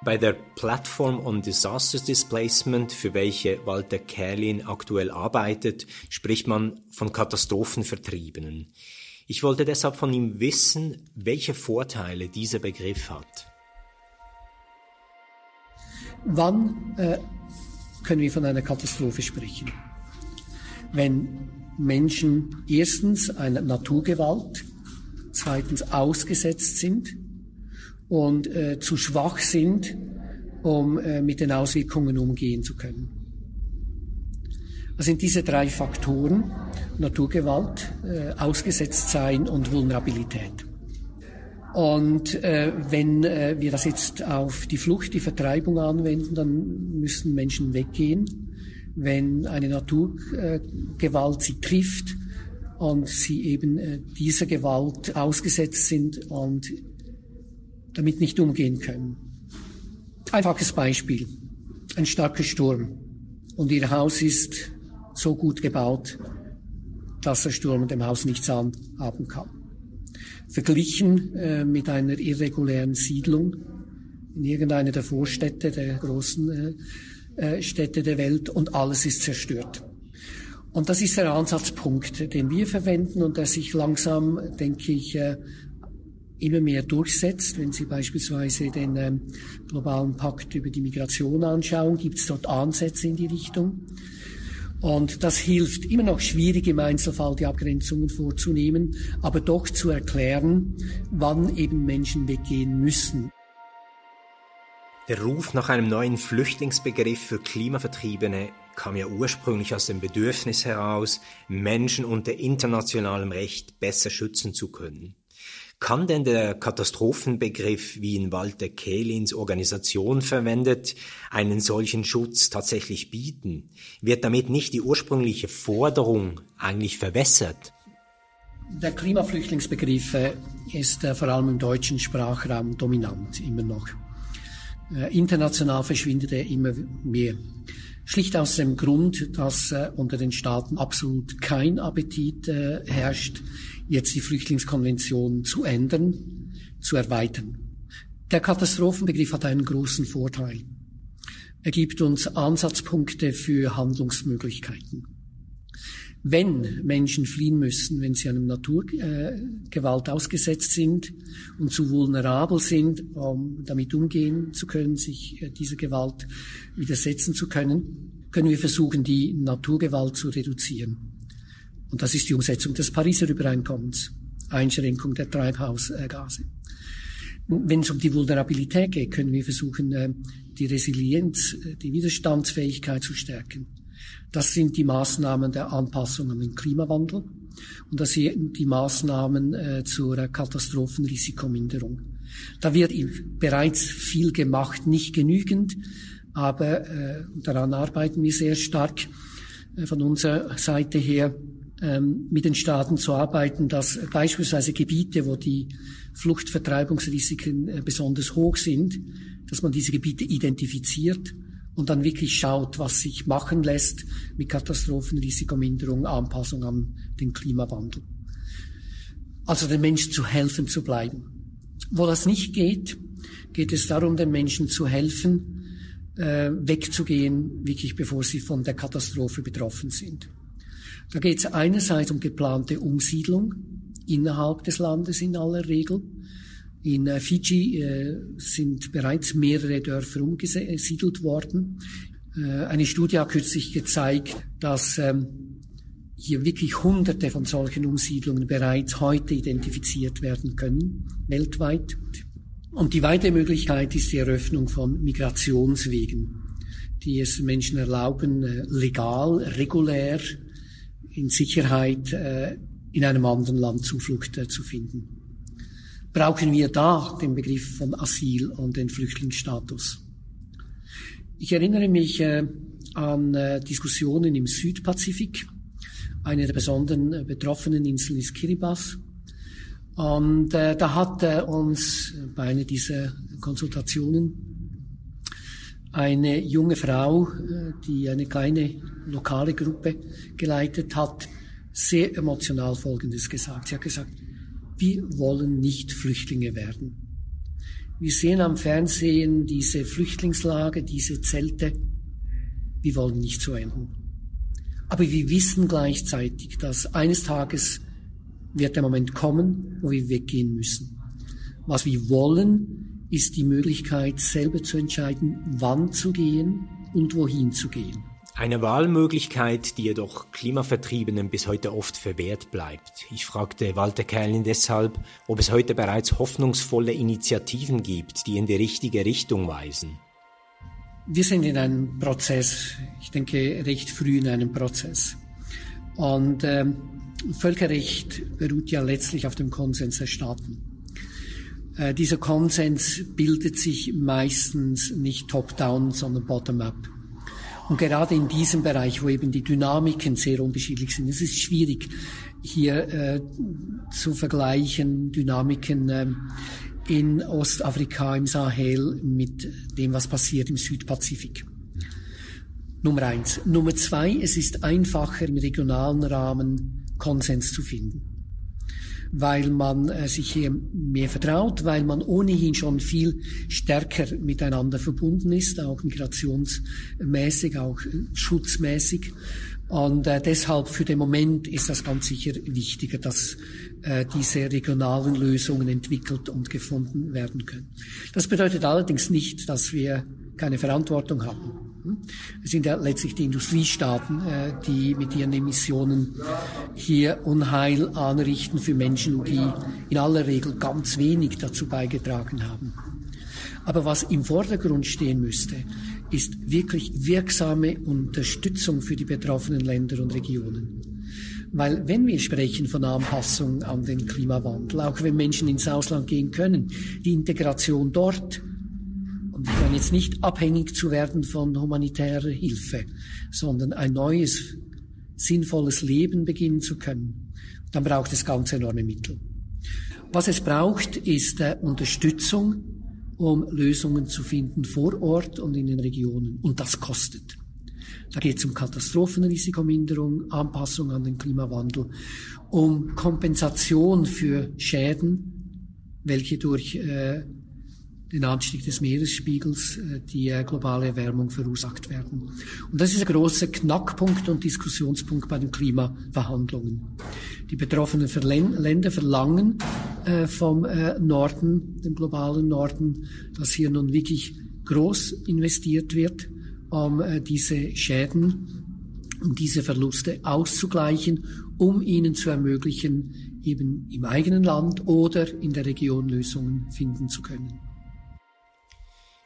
Bei der Platform on Disaster Displacement, für welche Walter Kerlin aktuell arbeitet, spricht man von Katastrophenvertriebenen. Ich wollte deshalb von ihm wissen, welche Vorteile dieser Begriff hat. Wann äh, können wir von einer Katastrophe sprechen? Wenn Menschen erstens einer Naturgewalt zweitens ausgesetzt sind und äh, zu schwach sind, um äh, mit den Auswirkungen umgehen zu können. Das sind diese drei Faktoren, Naturgewalt, äh, Ausgesetztsein und Vulnerabilität. Und äh, wenn äh, wir das jetzt auf die Flucht, die Vertreibung anwenden, dann müssen Menschen weggehen. Wenn eine Naturgewalt äh, sie trifft und sie eben äh, dieser Gewalt ausgesetzt sind und damit nicht umgehen können. Einfaches Beispiel. Ein starker Sturm und ihr Haus ist so gut gebaut, dass der Sturm dem Haus nichts anhaben kann. Verglichen äh, mit einer irregulären Siedlung in irgendeiner der Vorstädte, der großen äh, äh, Städte der Welt und alles ist zerstört. Und das ist der Ansatzpunkt, den wir verwenden und der sich langsam, denke ich, äh, immer mehr durchsetzt. Wenn Sie beispielsweise den ähm, globalen Pakt über die Migration anschauen, gibt es dort Ansätze in die Richtung. Und das hilft immer noch schwierig im Einzelfall die Abgrenzungen vorzunehmen, aber doch zu erklären, wann eben Menschen weggehen müssen. Der Ruf nach einem neuen Flüchtlingsbegriff für Klimavertriebene kam ja ursprünglich aus dem Bedürfnis heraus, Menschen unter internationalem Recht besser schützen zu können. Kann denn der Katastrophenbegriff, wie ihn Walter Kehlins Organisation verwendet, einen solchen Schutz tatsächlich bieten? Wird damit nicht die ursprüngliche Forderung eigentlich verwässert? Der Klimaflüchtlingsbegriff äh, ist äh, vor allem im deutschen Sprachraum dominant, immer noch. Äh, international verschwindet er immer mehr. Schlicht aus dem Grund, dass unter den Staaten absolut kein Appetit herrscht, jetzt die Flüchtlingskonvention zu ändern, zu erweitern. Der Katastrophenbegriff hat einen großen Vorteil. Er gibt uns Ansatzpunkte für Handlungsmöglichkeiten. Wenn Menschen fliehen müssen, wenn sie einem Naturgewalt äh, ausgesetzt sind und zu vulnerabel sind, um damit umgehen zu können, sich äh, dieser Gewalt widersetzen zu können, können wir versuchen, die Naturgewalt zu reduzieren. Und das ist die Umsetzung des Pariser Übereinkommens, Einschränkung der Treibhausgase. Wenn es um die Vulnerabilität geht, können wir versuchen, äh, die Resilienz, äh, die Widerstandsfähigkeit zu stärken. Das sind die Maßnahmen der Anpassung an den Klimawandel und das sind die Maßnahmen äh, zur Katastrophenrisikominderung. Da wird bereits viel gemacht, nicht genügend, aber daran arbeiten wir sehr stark von unserer Seite her ähm, mit den Staaten zu arbeiten, dass beispielsweise Gebiete, wo die Fluchtvertreibungsrisiken äh, besonders hoch sind, dass man diese Gebiete identifiziert und dann wirklich schaut, was sich machen lässt mit Katastrophenrisikominderung, Anpassung an den Klimawandel. Also den Menschen zu helfen zu bleiben. Wo das nicht geht, geht es darum, den Menschen zu helfen, äh, wegzugehen, wirklich bevor sie von der Katastrophe betroffen sind. Da geht es einerseits um geplante Umsiedlung innerhalb des Landes in aller Regel. In äh, Fiji äh, sind bereits mehrere Dörfer umgesiedelt worden. Äh, eine Studie hat kürzlich gezeigt, dass ähm, hier wirklich Hunderte von solchen Umsiedlungen bereits heute identifiziert werden können, weltweit. Und die weitere Möglichkeit ist die Eröffnung von Migrationswegen, die es Menschen erlauben, äh, legal, regulär in Sicherheit äh, in einem anderen Land Zuflucht zu finden. Brauchen wir da den Begriff von Asyl und den Flüchtlingsstatus? Ich erinnere mich äh, an äh, Diskussionen im Südpazifik. Eine der besonderen äh, betroffenen Inseln ist Kiribati. Und äh, da hat äh, uns bei einer dieser Konsultationen eine junge Frau, äh, die eine kleine lokale Gruppe geleitet hat, sehr emotional Folgendes gesagt. Sie hat gesagt, wir wollen nicht Flüchtlinge werden. Wir sehen am Fernsehen diese Flüchtlingslager, diese Zelte. Wir wollen nicht so enden. Aber wir wissen gleichzeitig, dass eines Tages wird der Moment kommen, wo wir weggehen müssen. Was wir wollen, ist die Möglichkeit, selber zu entscheiden, wann zu gehen und wohin zu gehen. Eine Wahlmöglichkeit, die jedoch Klimavertriebenen bis heute oft verwehrt bleibt. Ich fragte Walter Kerlin deshalb, ob es heute bereits hoffnungsvolle Initiativen gibt, die in die richtige Richtung weisen. Wir sind in einem Prozess ich denke, recht früh in einem Prozess. Und ähm, Völkerrecht beruht ja letztlich auf dem Konsens der Staaten. Äh, dieser Konsens bildet sich meistens nicht top-down, sondern bottom-up. Und gerade in diesem Bereich, wo eben die Dynamiken sehr unterschiedlich sind, es ist schwierig, hier äh, zu vergleichen Dynamiken äh, in Ostafrika, im Sahel mit dem, was passiert im Südpazifik. Nummer eins. Nummer zwei, es ist einfacher im regionalen Rahmen Konsens zu finden weil man äh, sich hier mehr vertraut, weil man ohnehin schon viel stärker miteinander verbunden ist, auch migrationsmäßig, auch äh, schutzmäßig. Und äh, deshalb für den Moment ist das ganz sicher wichtiger, dass äh, diese regionalen Lösungen entwickelt und gefunden werden können. Das bedeutet allerdings nicht, dass wir keine Verantwortung haben. Es sind ja letztlich die Industriestaaten, äh, die mit ihren Emissionen hier Unheil anrichten für Menschen, die in aller Regel ganz wenig dazu beigetragen haben. Aber was im Vordergrund stehen müsste, ist wirklich wirksame Unterstützung für die betroffenen Länder und Regionen. Weil wenn wir sprechen von Anpassung an den Klimawandel, auch wenn Menschen ins Ausland gehen können, die Integration dort und dann jetzt nicht abhängig zu werden von humanitärer Hilfe, sondern ein neues, sinnvolles Leben beginnen zu können, dann braucht es ganz enorme Mittel. Was es braucht, ist äh, Unterstützung, um Lösungen zu finden vor Ort und in den Regionen. Und das kostet. Da geht es um Katastrophenrisikominderung, Anpassung an den Klimawandel, um Kompensation für Schäden, welche durch äh, den Anstieg des Meeresspiegels, äh, die äh, globale Erwärmung verursacht werden. Und das ist ein großer Knackpunkt und Diskussionspunkt bei den Klimaverhandlungen. Die betroffenen Länder verlangen äh, vom Norden, dem globalen Norden, dass hier nun wirklich groß investiert wird, um diese Schäden und diese Verluste auszugleichen, um ihnen zu ermöglichen, eben im eigenen Land oder in der Region Lösungen finden zu können.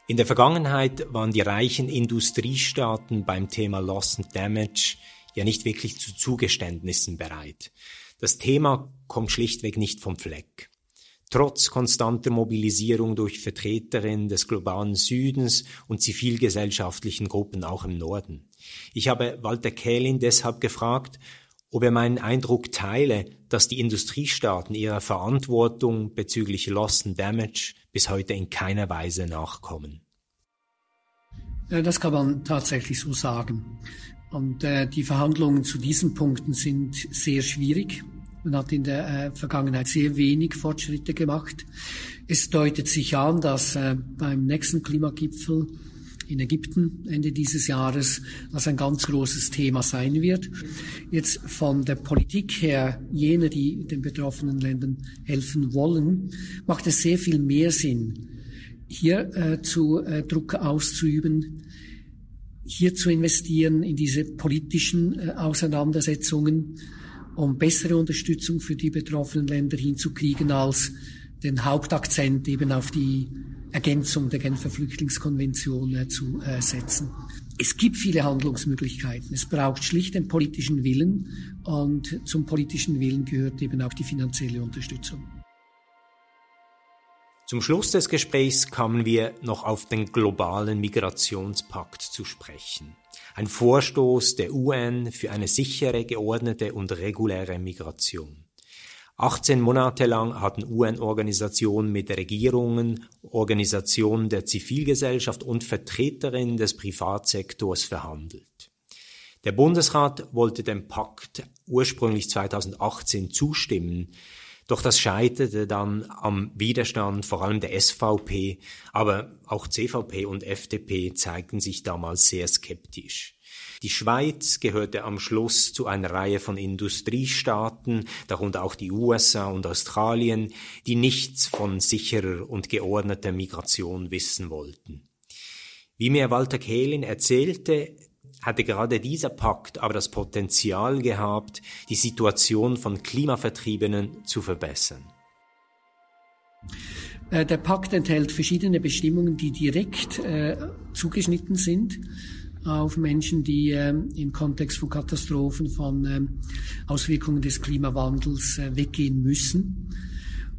In der Vergangenheit waren die reichen Industriestaaten beim Thema Loss and Damage ja nicht wirklich zu Zugeständnissen bereit. Das Thema kommt schlichtweg nicht vom Fleck. Trotz konstanter Mobilisierung durch Vertreterinnen des globalen Südens und zivilgesellschaftlichen Gruppen auch im Norden. Ich habe Walter Kählin deshalb gefragt, ob er meinen Eindruck teile, dass die Industriestaaten ihrer Verantwortung bezüglich Loss and Damage bis heute in keiner Weise nachkommen. Das kann man tatsächlich so sagen. Und äh, die Verhandlungen zu diesen Punkten sind sehr schwierig. Man hat in der äh, Vergangenheit sehr wenig Fortschritte gemacht. Es deutet sich an, dass äh, beim nächsten Klimagipfel in Ägypten Ende dieses Jahres das ein ganz großes Thema sein wird. Jetzt von der Politik her, jene, die den betroffenen Ländern helfen wollen, macht es sehr viel mehr Sinn, hier äh, zu äh, Druck auszuüben, hier zu investieren in diese politischen äh, Auseinandersetzungen, um bessere Unterstützung für die betroffenen Länder hinzukriegen, als den Hauptakzent eben auf die Ergänzung der Genfer Flüchtlingskonvention äh, zu äh, setzen. Es gibt viele Handlungsmöglichkeiten. Es braucht schlicht den politischen Willen und zum politischen Willen gehört eben auch die finanzielle Unterstützung. Zum Schluss des Gesprächs kamen wir noch auf den globalen Migrationspakt zu sprechen. Ein Vorstoß der UN für eine sichere, geordnete und reguläre Migration. 18 Monate lang hatten UN-Organisationen mit Regierungen, Organisationen der Zivilgesellschaft und Vertreterinnen des Privatsektors verhandelt. Der Bundesrat wollte dem Pakt ursprünglich 2018 zustimmen, doch das scheiterte dann am Widerstand vor allem der SVP, aber auch CVP und FDP zeigten sich damals sehr skeptisch. Die Schweiz gehörte am Schluss zu einer Reihe von Industriestaaten, darunter auch die USA und Australien, die nichts von sicherer und geordneter Migration wissen wollten. Wie mir Walter Kehlin erzählte, hatte gerade dieser Pakt aber das Potenzial gehabt, die Situation von Klimavertriebenen zu verbessern. Äh, der Pakt enthält verschiedene Bestimmungen, die direkt äh, zugeschnitten sind auf Menschen, die äh, im Kontext von Katastrophen, von äh, Auswirkungen des Klimawandels äh, weggehen müssen.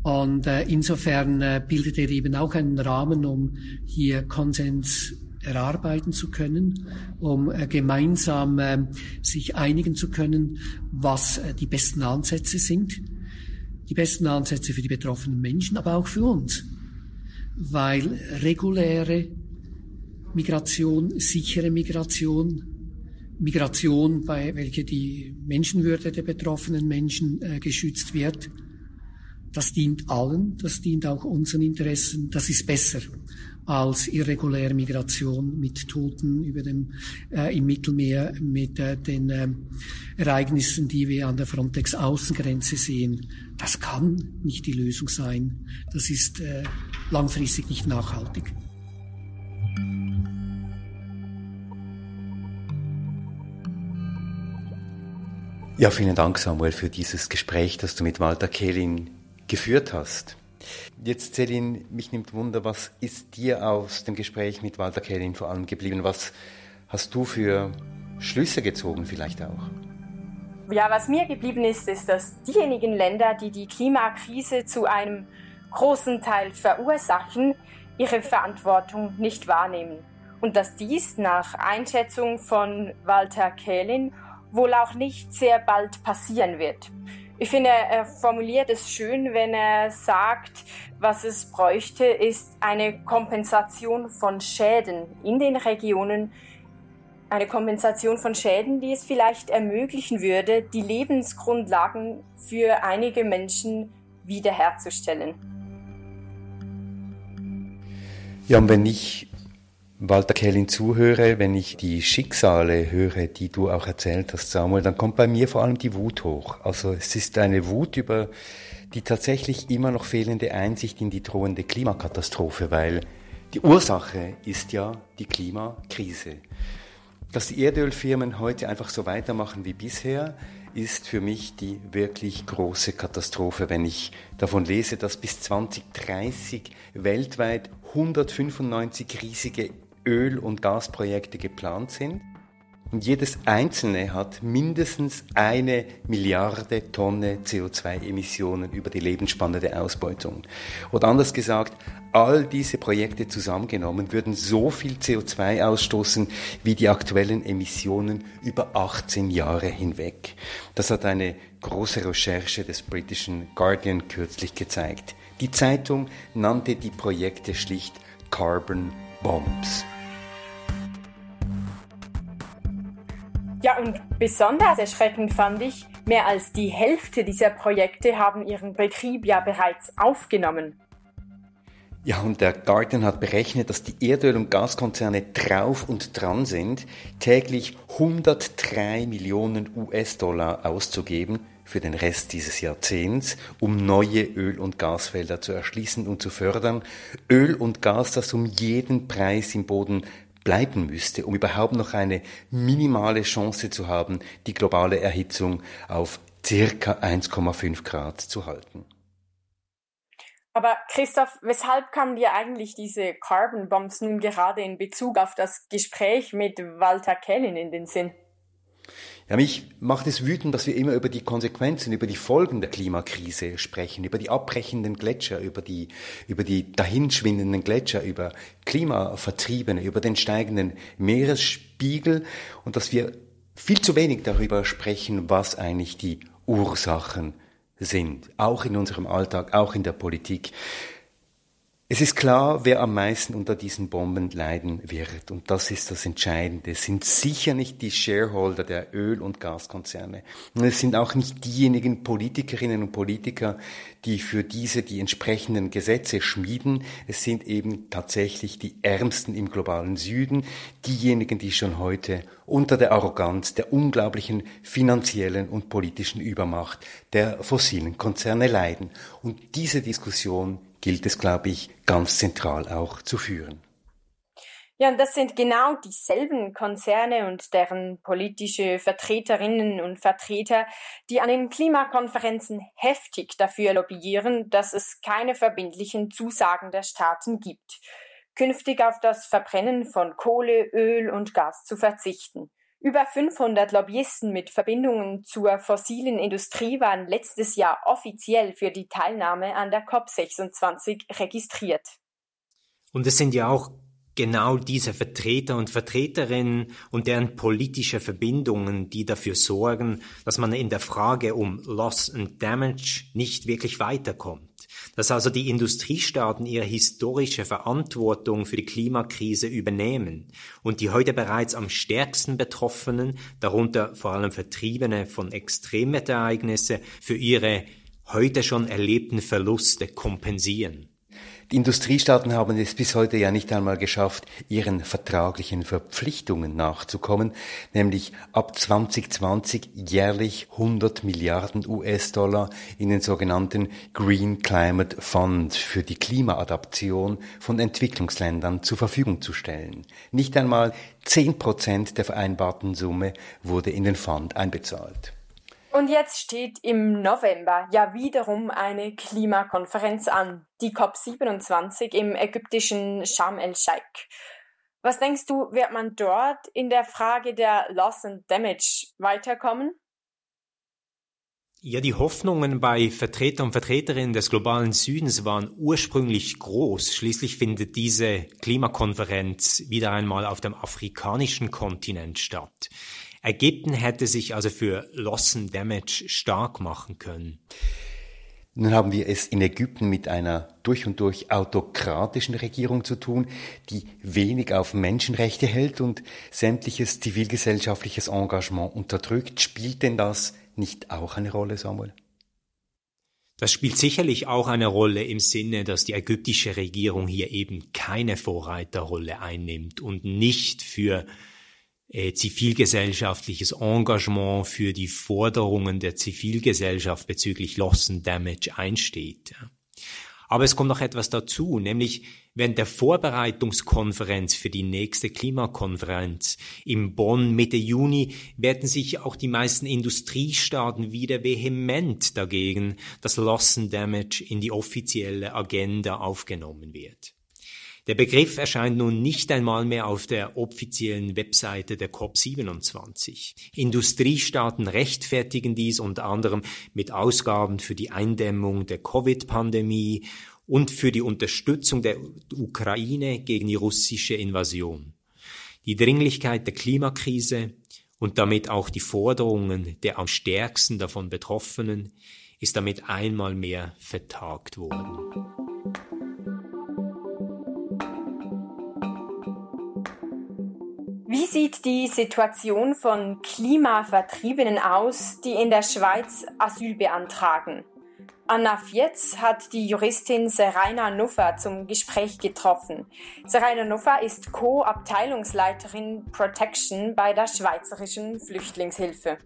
Und äh, insofern äh, bildet er eben auch einen Rahmen, um hier Konsens erarbeiten zu können, um gemeinsam äh, sich einigen zu können, was die besten Ansätze sind. Die besten Ansätze für die betroffenen Menschen, aber auch für uns. Weil reguläre Migration, sichere Migration, Migration, bei welcher die Menschenwürde der betroffenen Menschen äh, geschützt wird, das dient allen, das dient auch unseren Interessen, das ist besser als irreguläre Migration mit Toten über dem, äh, im Mittelmeer, mit äh, den äh, Ereignissen, die wir an der Frontex-Außengrenze sehen. Das kann nicht die Lösung sein. Das ist äh, langfristig nicht nachhaltig. Ja, vielen Dank, Samuel, für dieses Gespräch, das du mit Walter Kehlin geführt hast. Jetzt, Celine, mich nimmt Wunder, was ist dir aus dem Gespräch mit Walter Kehlin vor allem geblieben? Was hast du für Schlüsse gezogen vielleicht auch? Ja, was mir geblieben ist, ist, dass diejenigen Länder, die die Klimakrise zu einem großen Teil verursachen, ihre Verantwortung nicht wahrnehmen. Und dass dies nach Einschätzung von Walter Kehlin wohl auch nicht sehr bald passieren wird. Ich finde, er formuliert es schön, wenn er sagt, was es bräuchte, ist eine Kompensation von Schäden in den Regionen, eine Kompensation von Schäden, die es vielleicht ermöglichen würde, die Lebensgrundlagen für einige Menschen wiederherzustellen. Ja, und wenn ich Walter Kellin zuhöre, wenn ich die Schicksale höre, die du auch erzählt hast, Samuel, dann kommt bei mir vor allem die Wut hoch. Also es ist eine Wut über die tatsächlich immer noch fehlende Einsicht in die drohende Klimakatastrophe, weil die Ursache ist ja die Klimakrise. Dass die Erdölfirmen heute einfach so weitermachen wie bisher, ist für mich die wirklich große Katastrophe, wenn ich davon lese, dass bis 2030 weltweit 195 riesige Öl- und Gasprojekte geplant sind. Und jedes einzelne hat mindestens eine Milliarde Tonne CO2-Emissionen über die Lebensspanne der Ausbeutung. Oder anders gesagt, all diese Projekte zusammengenommen würden so viel CO2 ausstoßen wie die aktuellen Emissionen über 18 Jahre hinweg. Das hat eine große Recherche des britischen Guardian kürzlich gezeigt. Die Zeitung nannte die Projekte schlicht Carbon Bombs. Ja, und besonders erschreckend fand ich, mehr als die Hälfte dieser Projekte haben ihren Betrieb ja bereits aufgenommen. Ja, und der Guardian hat berechnet, dass die Erdöl- und Gaskonzerne drauf und dran sind, täglich 103 Millionen US-Dollar auszugeben für den Rest dieses Jahrzehnts, um neue Öl- und Gasfelder zu erschließen und zu fördern. Öl und Gas, das um jeden Preis im Boden bleiben müsste, um überhaupt noch eine minimale Chance zu haben, die globale Erhitzung auf circa 1,5 Grad zu halten. Aber Christoph, weshalb kamen dir eigentlich diese Carbon Bombs nun gerade in Bezug auf das Gespräch mit Walter Kellin in den Sinn? Ja, mich macht es wütend, dass wir immer über die Konsequenzen, über die Folgen der Klimakrise sprechen, über die abbrechenden Gletscher, über die, über die dahinschwindenden Gletscher, über Klimavertriebene, über den steigenden Meeresspiegel und dass wir viel zu wenig darüber sprechen, was eigentlich die Ursachen sind, auch in unserem Alltag, auch in der Politik. Es ist klar, wer am meisten unter diesen Bomben leiden wird. Und das ist das Entscheidende. Es sind sicher nicht die Shareholder der Öl- und Gaskonzerne. Und es sind auch nicht diejenigen Politikerinnen und Politiker, die für diese die entsprechenden Gesetze schmieden. Es sind eben tatsächlich die Ärmsten im globalen Süden, diejenigen, die schon heute unter der Arroganz, der unglaublichen finanziellen und politischen Übermacht der fossilen Konzerne leiden. Und diese Diskussion gilt es, glaube ich, ganz zentral auch zu führen. Ja, und das sind genau dieselben Konzerne und deren politische Vertreterinnen und Vertreter, die an den Klimakonferenzen heftig dafür lobbyieren, dass es keine verbindlichen Zusagen der Staaten gibt. künftig auf das Verbrennen von Kohle, Öl und Gas zu verzichten. Über 500 Lobbyisten mit Verbindungen zur fossilen Industrie waren letztes Jahr offiziell für die Teilnahme an der COP26 registriert. Und es sind ja auch genau diese Vertreter und Vertreterinnen und deren politische Verbindungen, die dafür sorgen, dass man in der Frage um Loss and Damage nicht wirklich weiterkommt. Dass also die Industriestaaten ihre historische Verantwortung für die Klimakrise übernehmen und die heute bereits am stärksten Betroffenen, darunter vor allem Vertriebene von Extremwetterereignisse, für ihre heute schon erlebten Verluste kompensieren. Die Industriestaaten haben es bis heute ja nicht einmal geschafft, ihren vertraglichen Verpflichtungen nachzukommen, nämlich ab 2020 jährlich 100 Milliarden US-Dollar in den sogenannten Green Climate Fund für die Klimaadaption von Entwicklungsländern zur Verfügung zu stellen. Nicht einmal 10 Prozent der vereinbarten Summe wurde in den Fund einbezahlt. Und jetzt steht im November ja wiederum eine Klimakonferenz an, die COP27 im ägyptischen Sharm el-Sheikh. Was denkst du, wird man dort in der Frage der Loss and Damage weiterkommen? Ja, die Hoffnungen bei Vertretern und Vertreterinnen des globalen Südens waren ursprünglich groß. Schließlich findet diese Klimakonferenz wieder einmal auf dem afrikanischen Kontinent statt. Ägypten hätte sich also für Loss and Damage stark machen können. Nun haben wir es in Ägypten mit einer durch und durch autokratischen Regierung zu tun, die wenig auf Menschenrechte hält und sämtliches zivilgesellschaftliches Engagement unterdrückt. Spielt denn das nicht auch eine Rolle, Samuel? Das spielt sicherlich auch eine Rolle im Sinne, dass die ägyptische Regierung hier eben keine Vorreiterrolle einnimmt und nicht für äh, zivilgesellschaftliches Engagement für die Forderungen der Zivilgesellschaft bezüglich Loss and Damage einsteht. Aber es kommt noch etwas dazu, nämlich während der Vorbereitungskonferenz für die nächste Klimakonferenz in Bonn Mitte Juni werden sich auch die meisten Industriestaaten wieder vehement dagegen, dass Loss and Damage in die offizielle Agenda aufgenommen wird. Der Begriff erscheint nun nicht einmal mehr auf der offiziellen Webseite der COP27. Industriestaaten rechtfertigen dies unter anderem mit Ausgaben für die Eindämmung der Covid-Pandemie und für die Unterstützung der Ukraine gegen die russische Invasion. Die Dringlichkeit der Klimakrise und damit auch die Forderungen der am stärksten davon Betroffenen ist damit einmal mehr vertagt worden. Wie sieht die Situation von Klimavertriebenen aus, die in der Schweiz Asyl beantragen? Anna Fietz hat die Juristin Seraina Nuffer zum Gespräch getroffen. Seraina Nuffer ist Co-Abteilungsleiterin Protection bei der Schweizerischen Flüchtlingshilfe.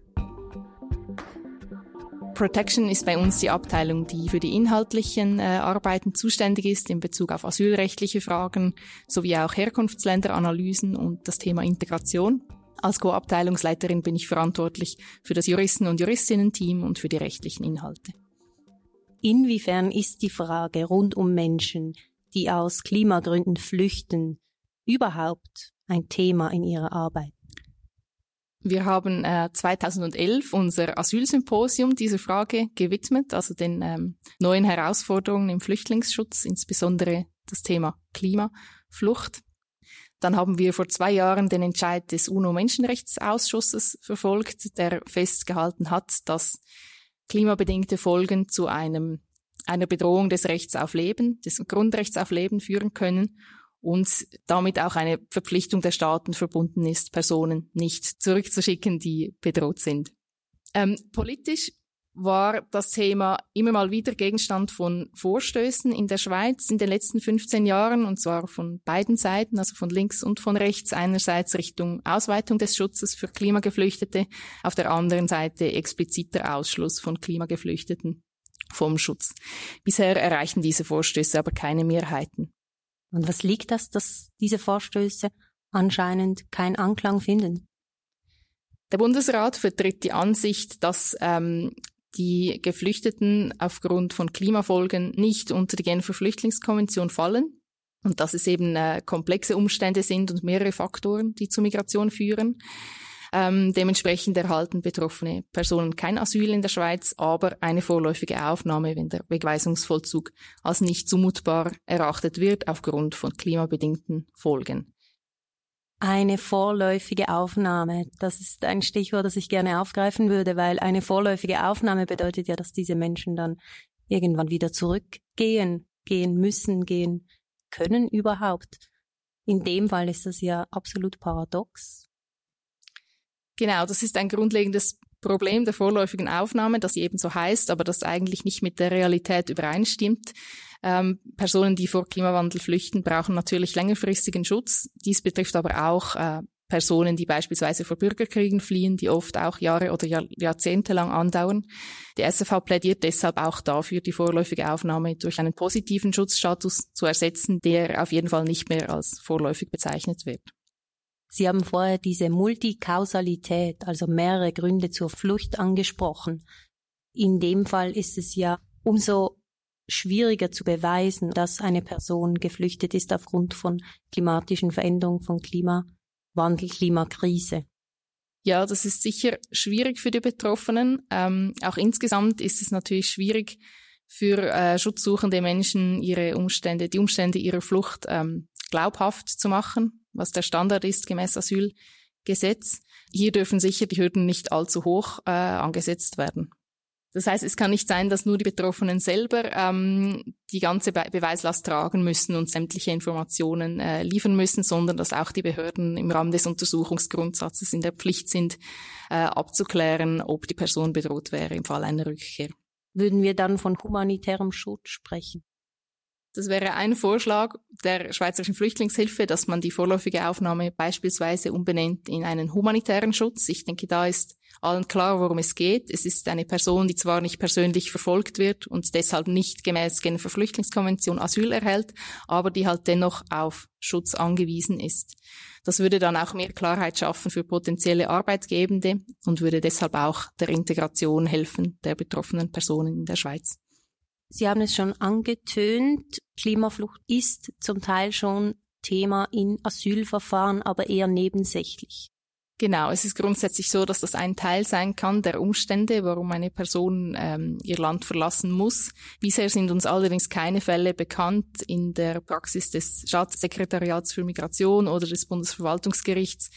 Protection ist bei uns die Abteilung, die für die inhaltlichen äh, Arbeiten zuständig ist in Bezug auf asylrechtliche Fragen sowie auch Herkunftsländeranalysen und das Thema Integration. Als Co-Abteilungsleiterin bin ich verantwortlich für das Juristen- und Juristinnen-Team und für die rechtlichen Inhalte. Inwiefern ist die Frage rund um Menschen, die aus Klimagründen flüchten, überhaupt ein Thema in Ihrer Arbeit? Wir haben äh, 2011 unser Asylsymposium dieser Frage gewidmet, also den ähm, neuen Herausforderungen im Flüchtlingsschutz, insbesondere das Thema Klimaflucht. Dann haben wir vor zwei Jahren den Entscheid des UNO-Menschenrechtsausschusses verfolgt, der festgehalten hat, dass klimabedingte Folgen zu einem, einer Bedrohung des Rechts auf Leben, des Grundrechts auf Leben führen können und damit auch eine Verpflichtung der Staaten verbunden ist, Personen nicht zurückzuschicken, die bedroht sind. Ähm, politisch war das Thema immer mal wieder Gegenstand von Vorstößen in der Schweiz in den letzten 15 Jahren, und zwar von beiden Seiten, also von links und von rechts. Einerseits Richtung Ausweitung des Schutzes für Klimageflüchtete, auf der anderen Seite expliziter Ausschluss von Klimageflüchteten vom Schutz. Bisher erreichen diese Vorstöße aber keine Mehrheiten. Und was liegt das, dass diese Vorstöße anscheinend keinen Anklang finden? Der Bundesrat vertritt die Ansicht, dass ähm, die Geflüchteten aufgrund von Klimafolgen nicht unter die Genfer Flüchtlingskonvention fallen. und dass es eben äh, komplexe Umstände sind und mehrere Faktoren, die zur Migration führen. Ähm, dementsprechend erhalten betroffene Personen kein Asyl in der Schweiz, aber eine vorläufige Aufnahme, wenn der Wegweisungsvollzug als nicht zumutbar erachtet wird aufgrund von klimabedingten Folgen. Eine vorläufige Aufnahme, das ist ein Stichwort, das ich gerne aufgreifen würde, weil eine vorläufige Aufnahme bedeutet ja, dass diese Menschen dann irgendwann wieder zurückgehen, gehen müssen, gehen können überhaupt. In dem Fall ist das ja absolut paradox. Genau, das ist ein grundlegendes Problem der vorläufigen Aufnahme, das eben so heißt, aber das eigentlich nicht mit der Realität übereinstimmt. Ähm, Personen, die vor Klimawandel flüchten, brauchen natürlich längerfristigen Schutz. Dies betrifft aber auch äh, Personen, die beispielsweise vor Bürgerkriegen fliehen, die oft auch Jahre oder Jahr, Jahrzehnte lang andauern. Die SFV plädiert deshalb auch dafür, die vorläufige Aufnahme durch einen positiven Schutzstatus zu ersetzen, der auf jeden Fall nicht mehr als vorläufig bezeichnet wird. Sie haben vorher diese Multikausalität, also mehrere Gründe zur Flucht angesprochen. In dem Fall ist es ja umso schwieriger zu beweisen, dass eine Person geflüchtet ist aufgrund von klimatischen Veränderungen, von Klimawandel, Klimakrise. Ja, das ist sicher schwierig für die Betroffenen. Ähm, auch insgesamt ist es natürlich schwierig für äh, schutzsuchende Menschen, ihre Umstände, die Umstände ihrer Flucht ähm, glaubhaft zu machen was der Standard ist gemäß Asylgesetz. Hier dürfen sicher die Hürden nicht allzu hoch äh, angesetzt werden. Das heißt, es kann nicht sein, dass nur die Betroffenen selber ähm, die ganze Be Beweislast tragen müssen und sämtliche Informationen äh, liefern müssen, sondern dass auch die Behörden im Rahmen des Untersuchungsgrundsatzes in der Pflicht sind, äh, abzuklären, ob die Person bedroht wäre im Fall einer Rückkehr. Würden wir dann von humanitärem Schutz sprechen? Das wäre ein Vorschlag der Schweizerischen Flüchtlingshilfe, dass man die vorläufige Aufnahme beispielsweise umbenennt in einen humanitären Schutz. Ich denke, da ist allen klar, worum es geht. Es ist eine Person, die zwar nicht persönlich verfolgt wird und deshalb nicht gemäß Genfer Flüchtlingskonvention Asyl erhält, aber die halt dennoch auf Schutz angewiesen ist. Das würde dann auch mehr Klarheit schaffen für potenzielle Arbeitgebende und würde deshalb auch der Integration helfen der betroffenen Personen in der Schweiz. Sie haben es schon angetönt, Klimaflucht ist zum Teil schon Thema in Asylverfahren, aber eher nebensächlich. Genau, es ist grundsätzlich so, dass das ein Teil sein kann der Umstände, warum eine Person ähm, ihr Land verlassen muss. Bisher sind uns allerdings keine Fälle bekannt in der Praxis des Staatssekretariats für Migration oder des Bundesverwaltungsgerichts,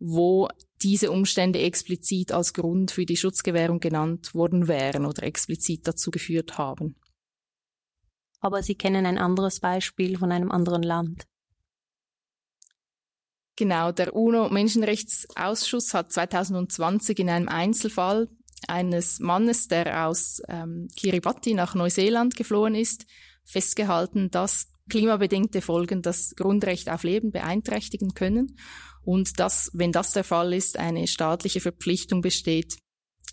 wo diese Umstände explizit als Grund für die Schutzgewährung genannt worden wären oder explizit dazu geführt haben aber Sie kennen ein anderes Beispiel von einem anderen Land. Genau, der UNO-Menschenrechtsausschuss hat 2020 in einem Einzelfall eines Mannes, der aus ähm, Kiribati nach Neuseeland geflohen ist, festgehalten, dass klimabedingte Folgen das Grundrecht auf Leben beeinträchtigen können und dass, wenn das der Fall ist, eine staatliche Verpflichtung besteht,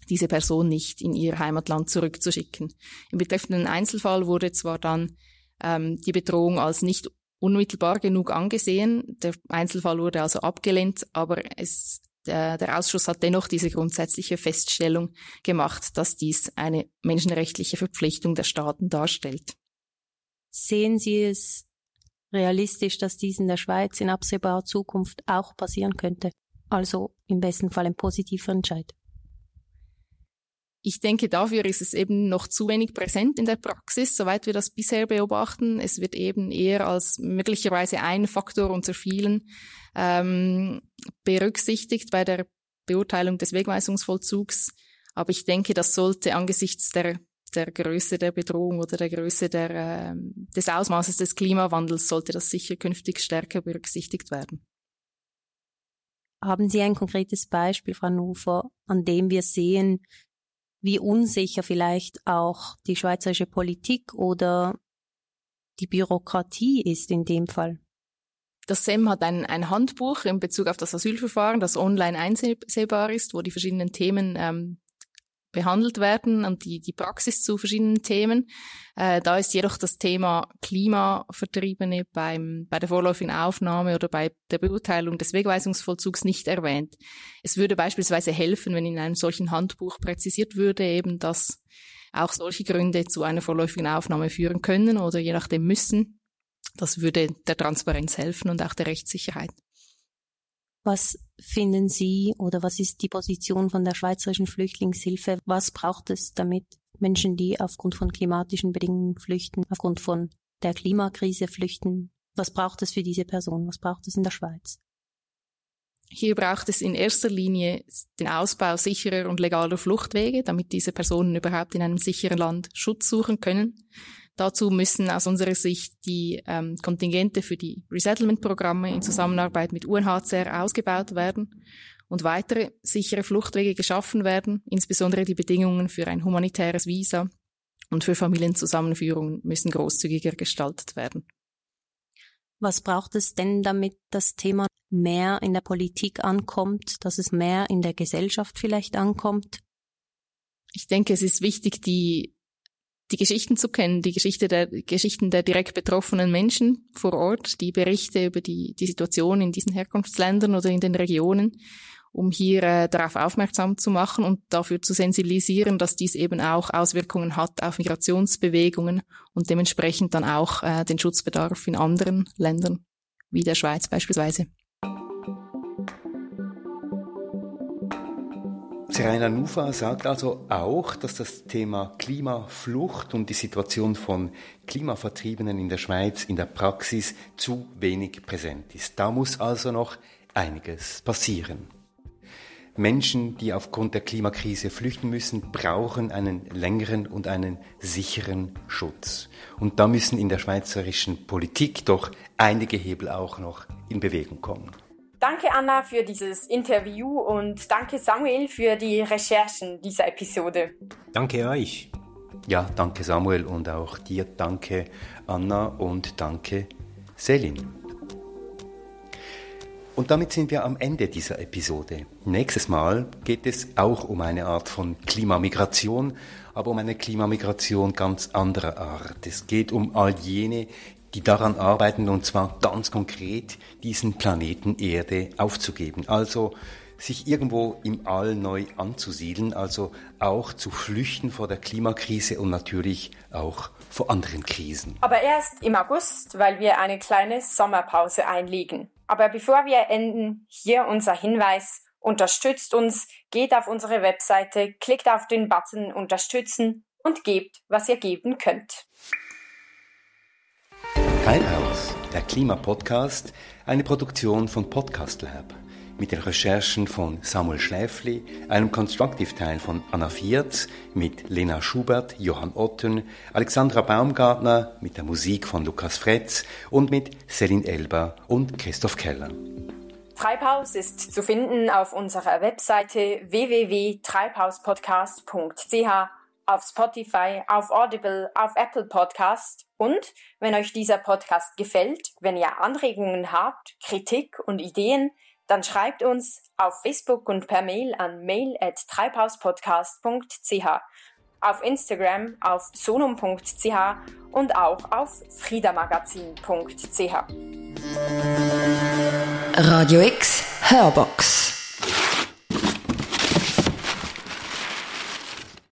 diese Person nicht in ihr Heimatland zurückzuschicken. Im betreffenden Einzelfall wurde zwar dann ähm, die Bedrohung als nicht unmittelbar genug angesehen, der Einzelfall wurde also abgelehnt, aber es, der, der Ausschuss hat dennoch diese grundsätzliche Feststellung gemacht, dass dies eine menschenrechtliche Verpflichtung der Staaten darstellt. Sehen Sie es realistisch, dass dies in der Schweiz in absehbarer Zukunft auch passieren könnte? Also im besten Fall ein positiver Entscheid. Ich denke, dafür ist es eben noch zu wenig präsent in der Praxis, soweit wir das bisher beobachten. Es wird eben eher als möglicherweise ein Faktor unter vielen ähm, berücksichtigt bei der Beurteilung des Wegweisungsvollzugs. Aber ich denke, das sollte angesichts der, der Größe der Bedrohung oder der Größe der, äh, des Ausmaßes des Klimawandels, sollte das sicher künftig stärker berücksichtigt werden. Haben Sie ein konkretes Beispiel, Frau Nufer, an dem wir sehen, wie unsicher vielleicht auch die schweizerische Politik oder die Bürokratie ist in dem Fall. Das SEM hat ein, ein Handbuch in Bezug auf das Asylverfahren, das online einsehbar ist, wo die verschiedenen Themen ähm, behandelt werden und die, die Praxis zu verschiedenen Themen. Äh, da ist jedoch das Thema Klimavertriebene beim, bei der vorläufigen Aufnahme oder bei der Beurteilung des Wegweisungsvollzugs nicht erwähnt. Es würde beispielsweise helfen, wenn in einem solchen Handbuch präzisiert würde, eben, dass auch solche Gründe zu einer vorläufigen Aufnahme führen können oder je nachdem müssen, Das würde der Transparenz helfen und auch der Rechtssicherheit. Was finden Sie oder was ist die Position von der Schweizerischen Flüchtlingshilfe? Was braucht es, damit Menschen, die aufgrund von klimatischen Bedingungen flüchten, aufgrund von der Klimakrise flüchten, was braucht es für diese Person? Was braucht es in der Schweiz? Hier braucht es in erster Linie den Ausbau sicherer und legaler Fluchtwege, damit diese Personen überhaupt in einem sicheren Land Schutz suchen können. Dazu müssen aus unserer Sicht die ähm, Kontingente für die Resettlement-Programme in Zusammenarbeit mit UNHCR ausgebaut werden und weitere sichere Fluchtwege geschaffen werden. Insbesondere die Bedingungen für ein humanitäres Visa und für Familienzusammenführungen müssen großzügiger gestaltet werden. Was braucht es denn, damit das Thema mehr in der Politik ankommt, dass es mehr in der Gesellschaft vielleicht ankommt? Ich denke, es ist wichtig, die, die Geschichten zu kennen, die Geschichte der, Geschichten der direkt betroffenen Menschen vor Ort, die Berichte über die, die Situation in diesen Herkunftsländern oder in den Regionen um hier äh, darauf aufmerksam zu machen und dafür zu sensibilisieren, dass dies eben auch Auswirkungen hat auf Migrationsbewegungen und dementsprechend dann auch äh, den Schutzbedarf in anderen Ländern, wie der Schweiz beispielsweise. Serena Nufa sagt also auch, dass das Thema Klimaflucht und die Situation von Klimavertriebenen in der Schweiz in der Praxis zu wenig präsent ist. Da muss also noch einiges passieren. Menschen, die aufgrund der Klimakrise flüchten müssen, brauchen einen längeren und einen sicheren Schutz. Und da müssen in der schweizerischen Politik doch einige Hebel auch noch in Bewegung kommen. Danke Anna für dieses Interview und danke Samuel für die Recherchen dieser Episode. Danke euch. Ja, danke Samuel und auch dir danke Anna und danke Selin. Und damit sind wir am Ende dieser Episode. Nächstes Mal geht es auch um eine Art von Klimamigration, aber um eine Klimamigration ganz anderer Art. Es geht um all jene, die daran arbeiten, und zwar ganz konkret, diesen Planeten Erde aufzugeben. Also sich irgendwo im All neu anzusiedeln, also auch zu flüchten vor der Klimakrise und natürlich auch vor anderen Krisen. Aber erst im August, weil wir eine kleine Sommerpause einlegen. Aber bevor wir enden, hier unser Hinweis. Unterstützt uns, geht auf unsere Webseite, klickt auf den Button Unterstützen und gebt, was ihr geben könnt. Treibhaus, der Klimapodcast, eine Produktion von Podcast Lab mit den Recherchen von Samuel Schläfli, einem Constructive-Teil von Anna Viertz, mit Lena Schubert, Johann Otten, Alexandra Baumgartner, mit der Musik von Lukas Fretz und mit Selin Elber und Christoph Keller. Treibhaus ist zu finden auf unserer Webseite www.treibhauspodcast.ch, auf Spotify, auf Audible, auf Apple Podcast und wenn euch dieser Podcast gefällt, wenn ihr Anregungen habt, Kritik und Ideen, dann schreibt uns auf Facebook und per Mail an mail at treibhauspodcast.ch, auf Instagram auf sonum.ch und auch auf friedamagazin.ch. Radio X Hörbox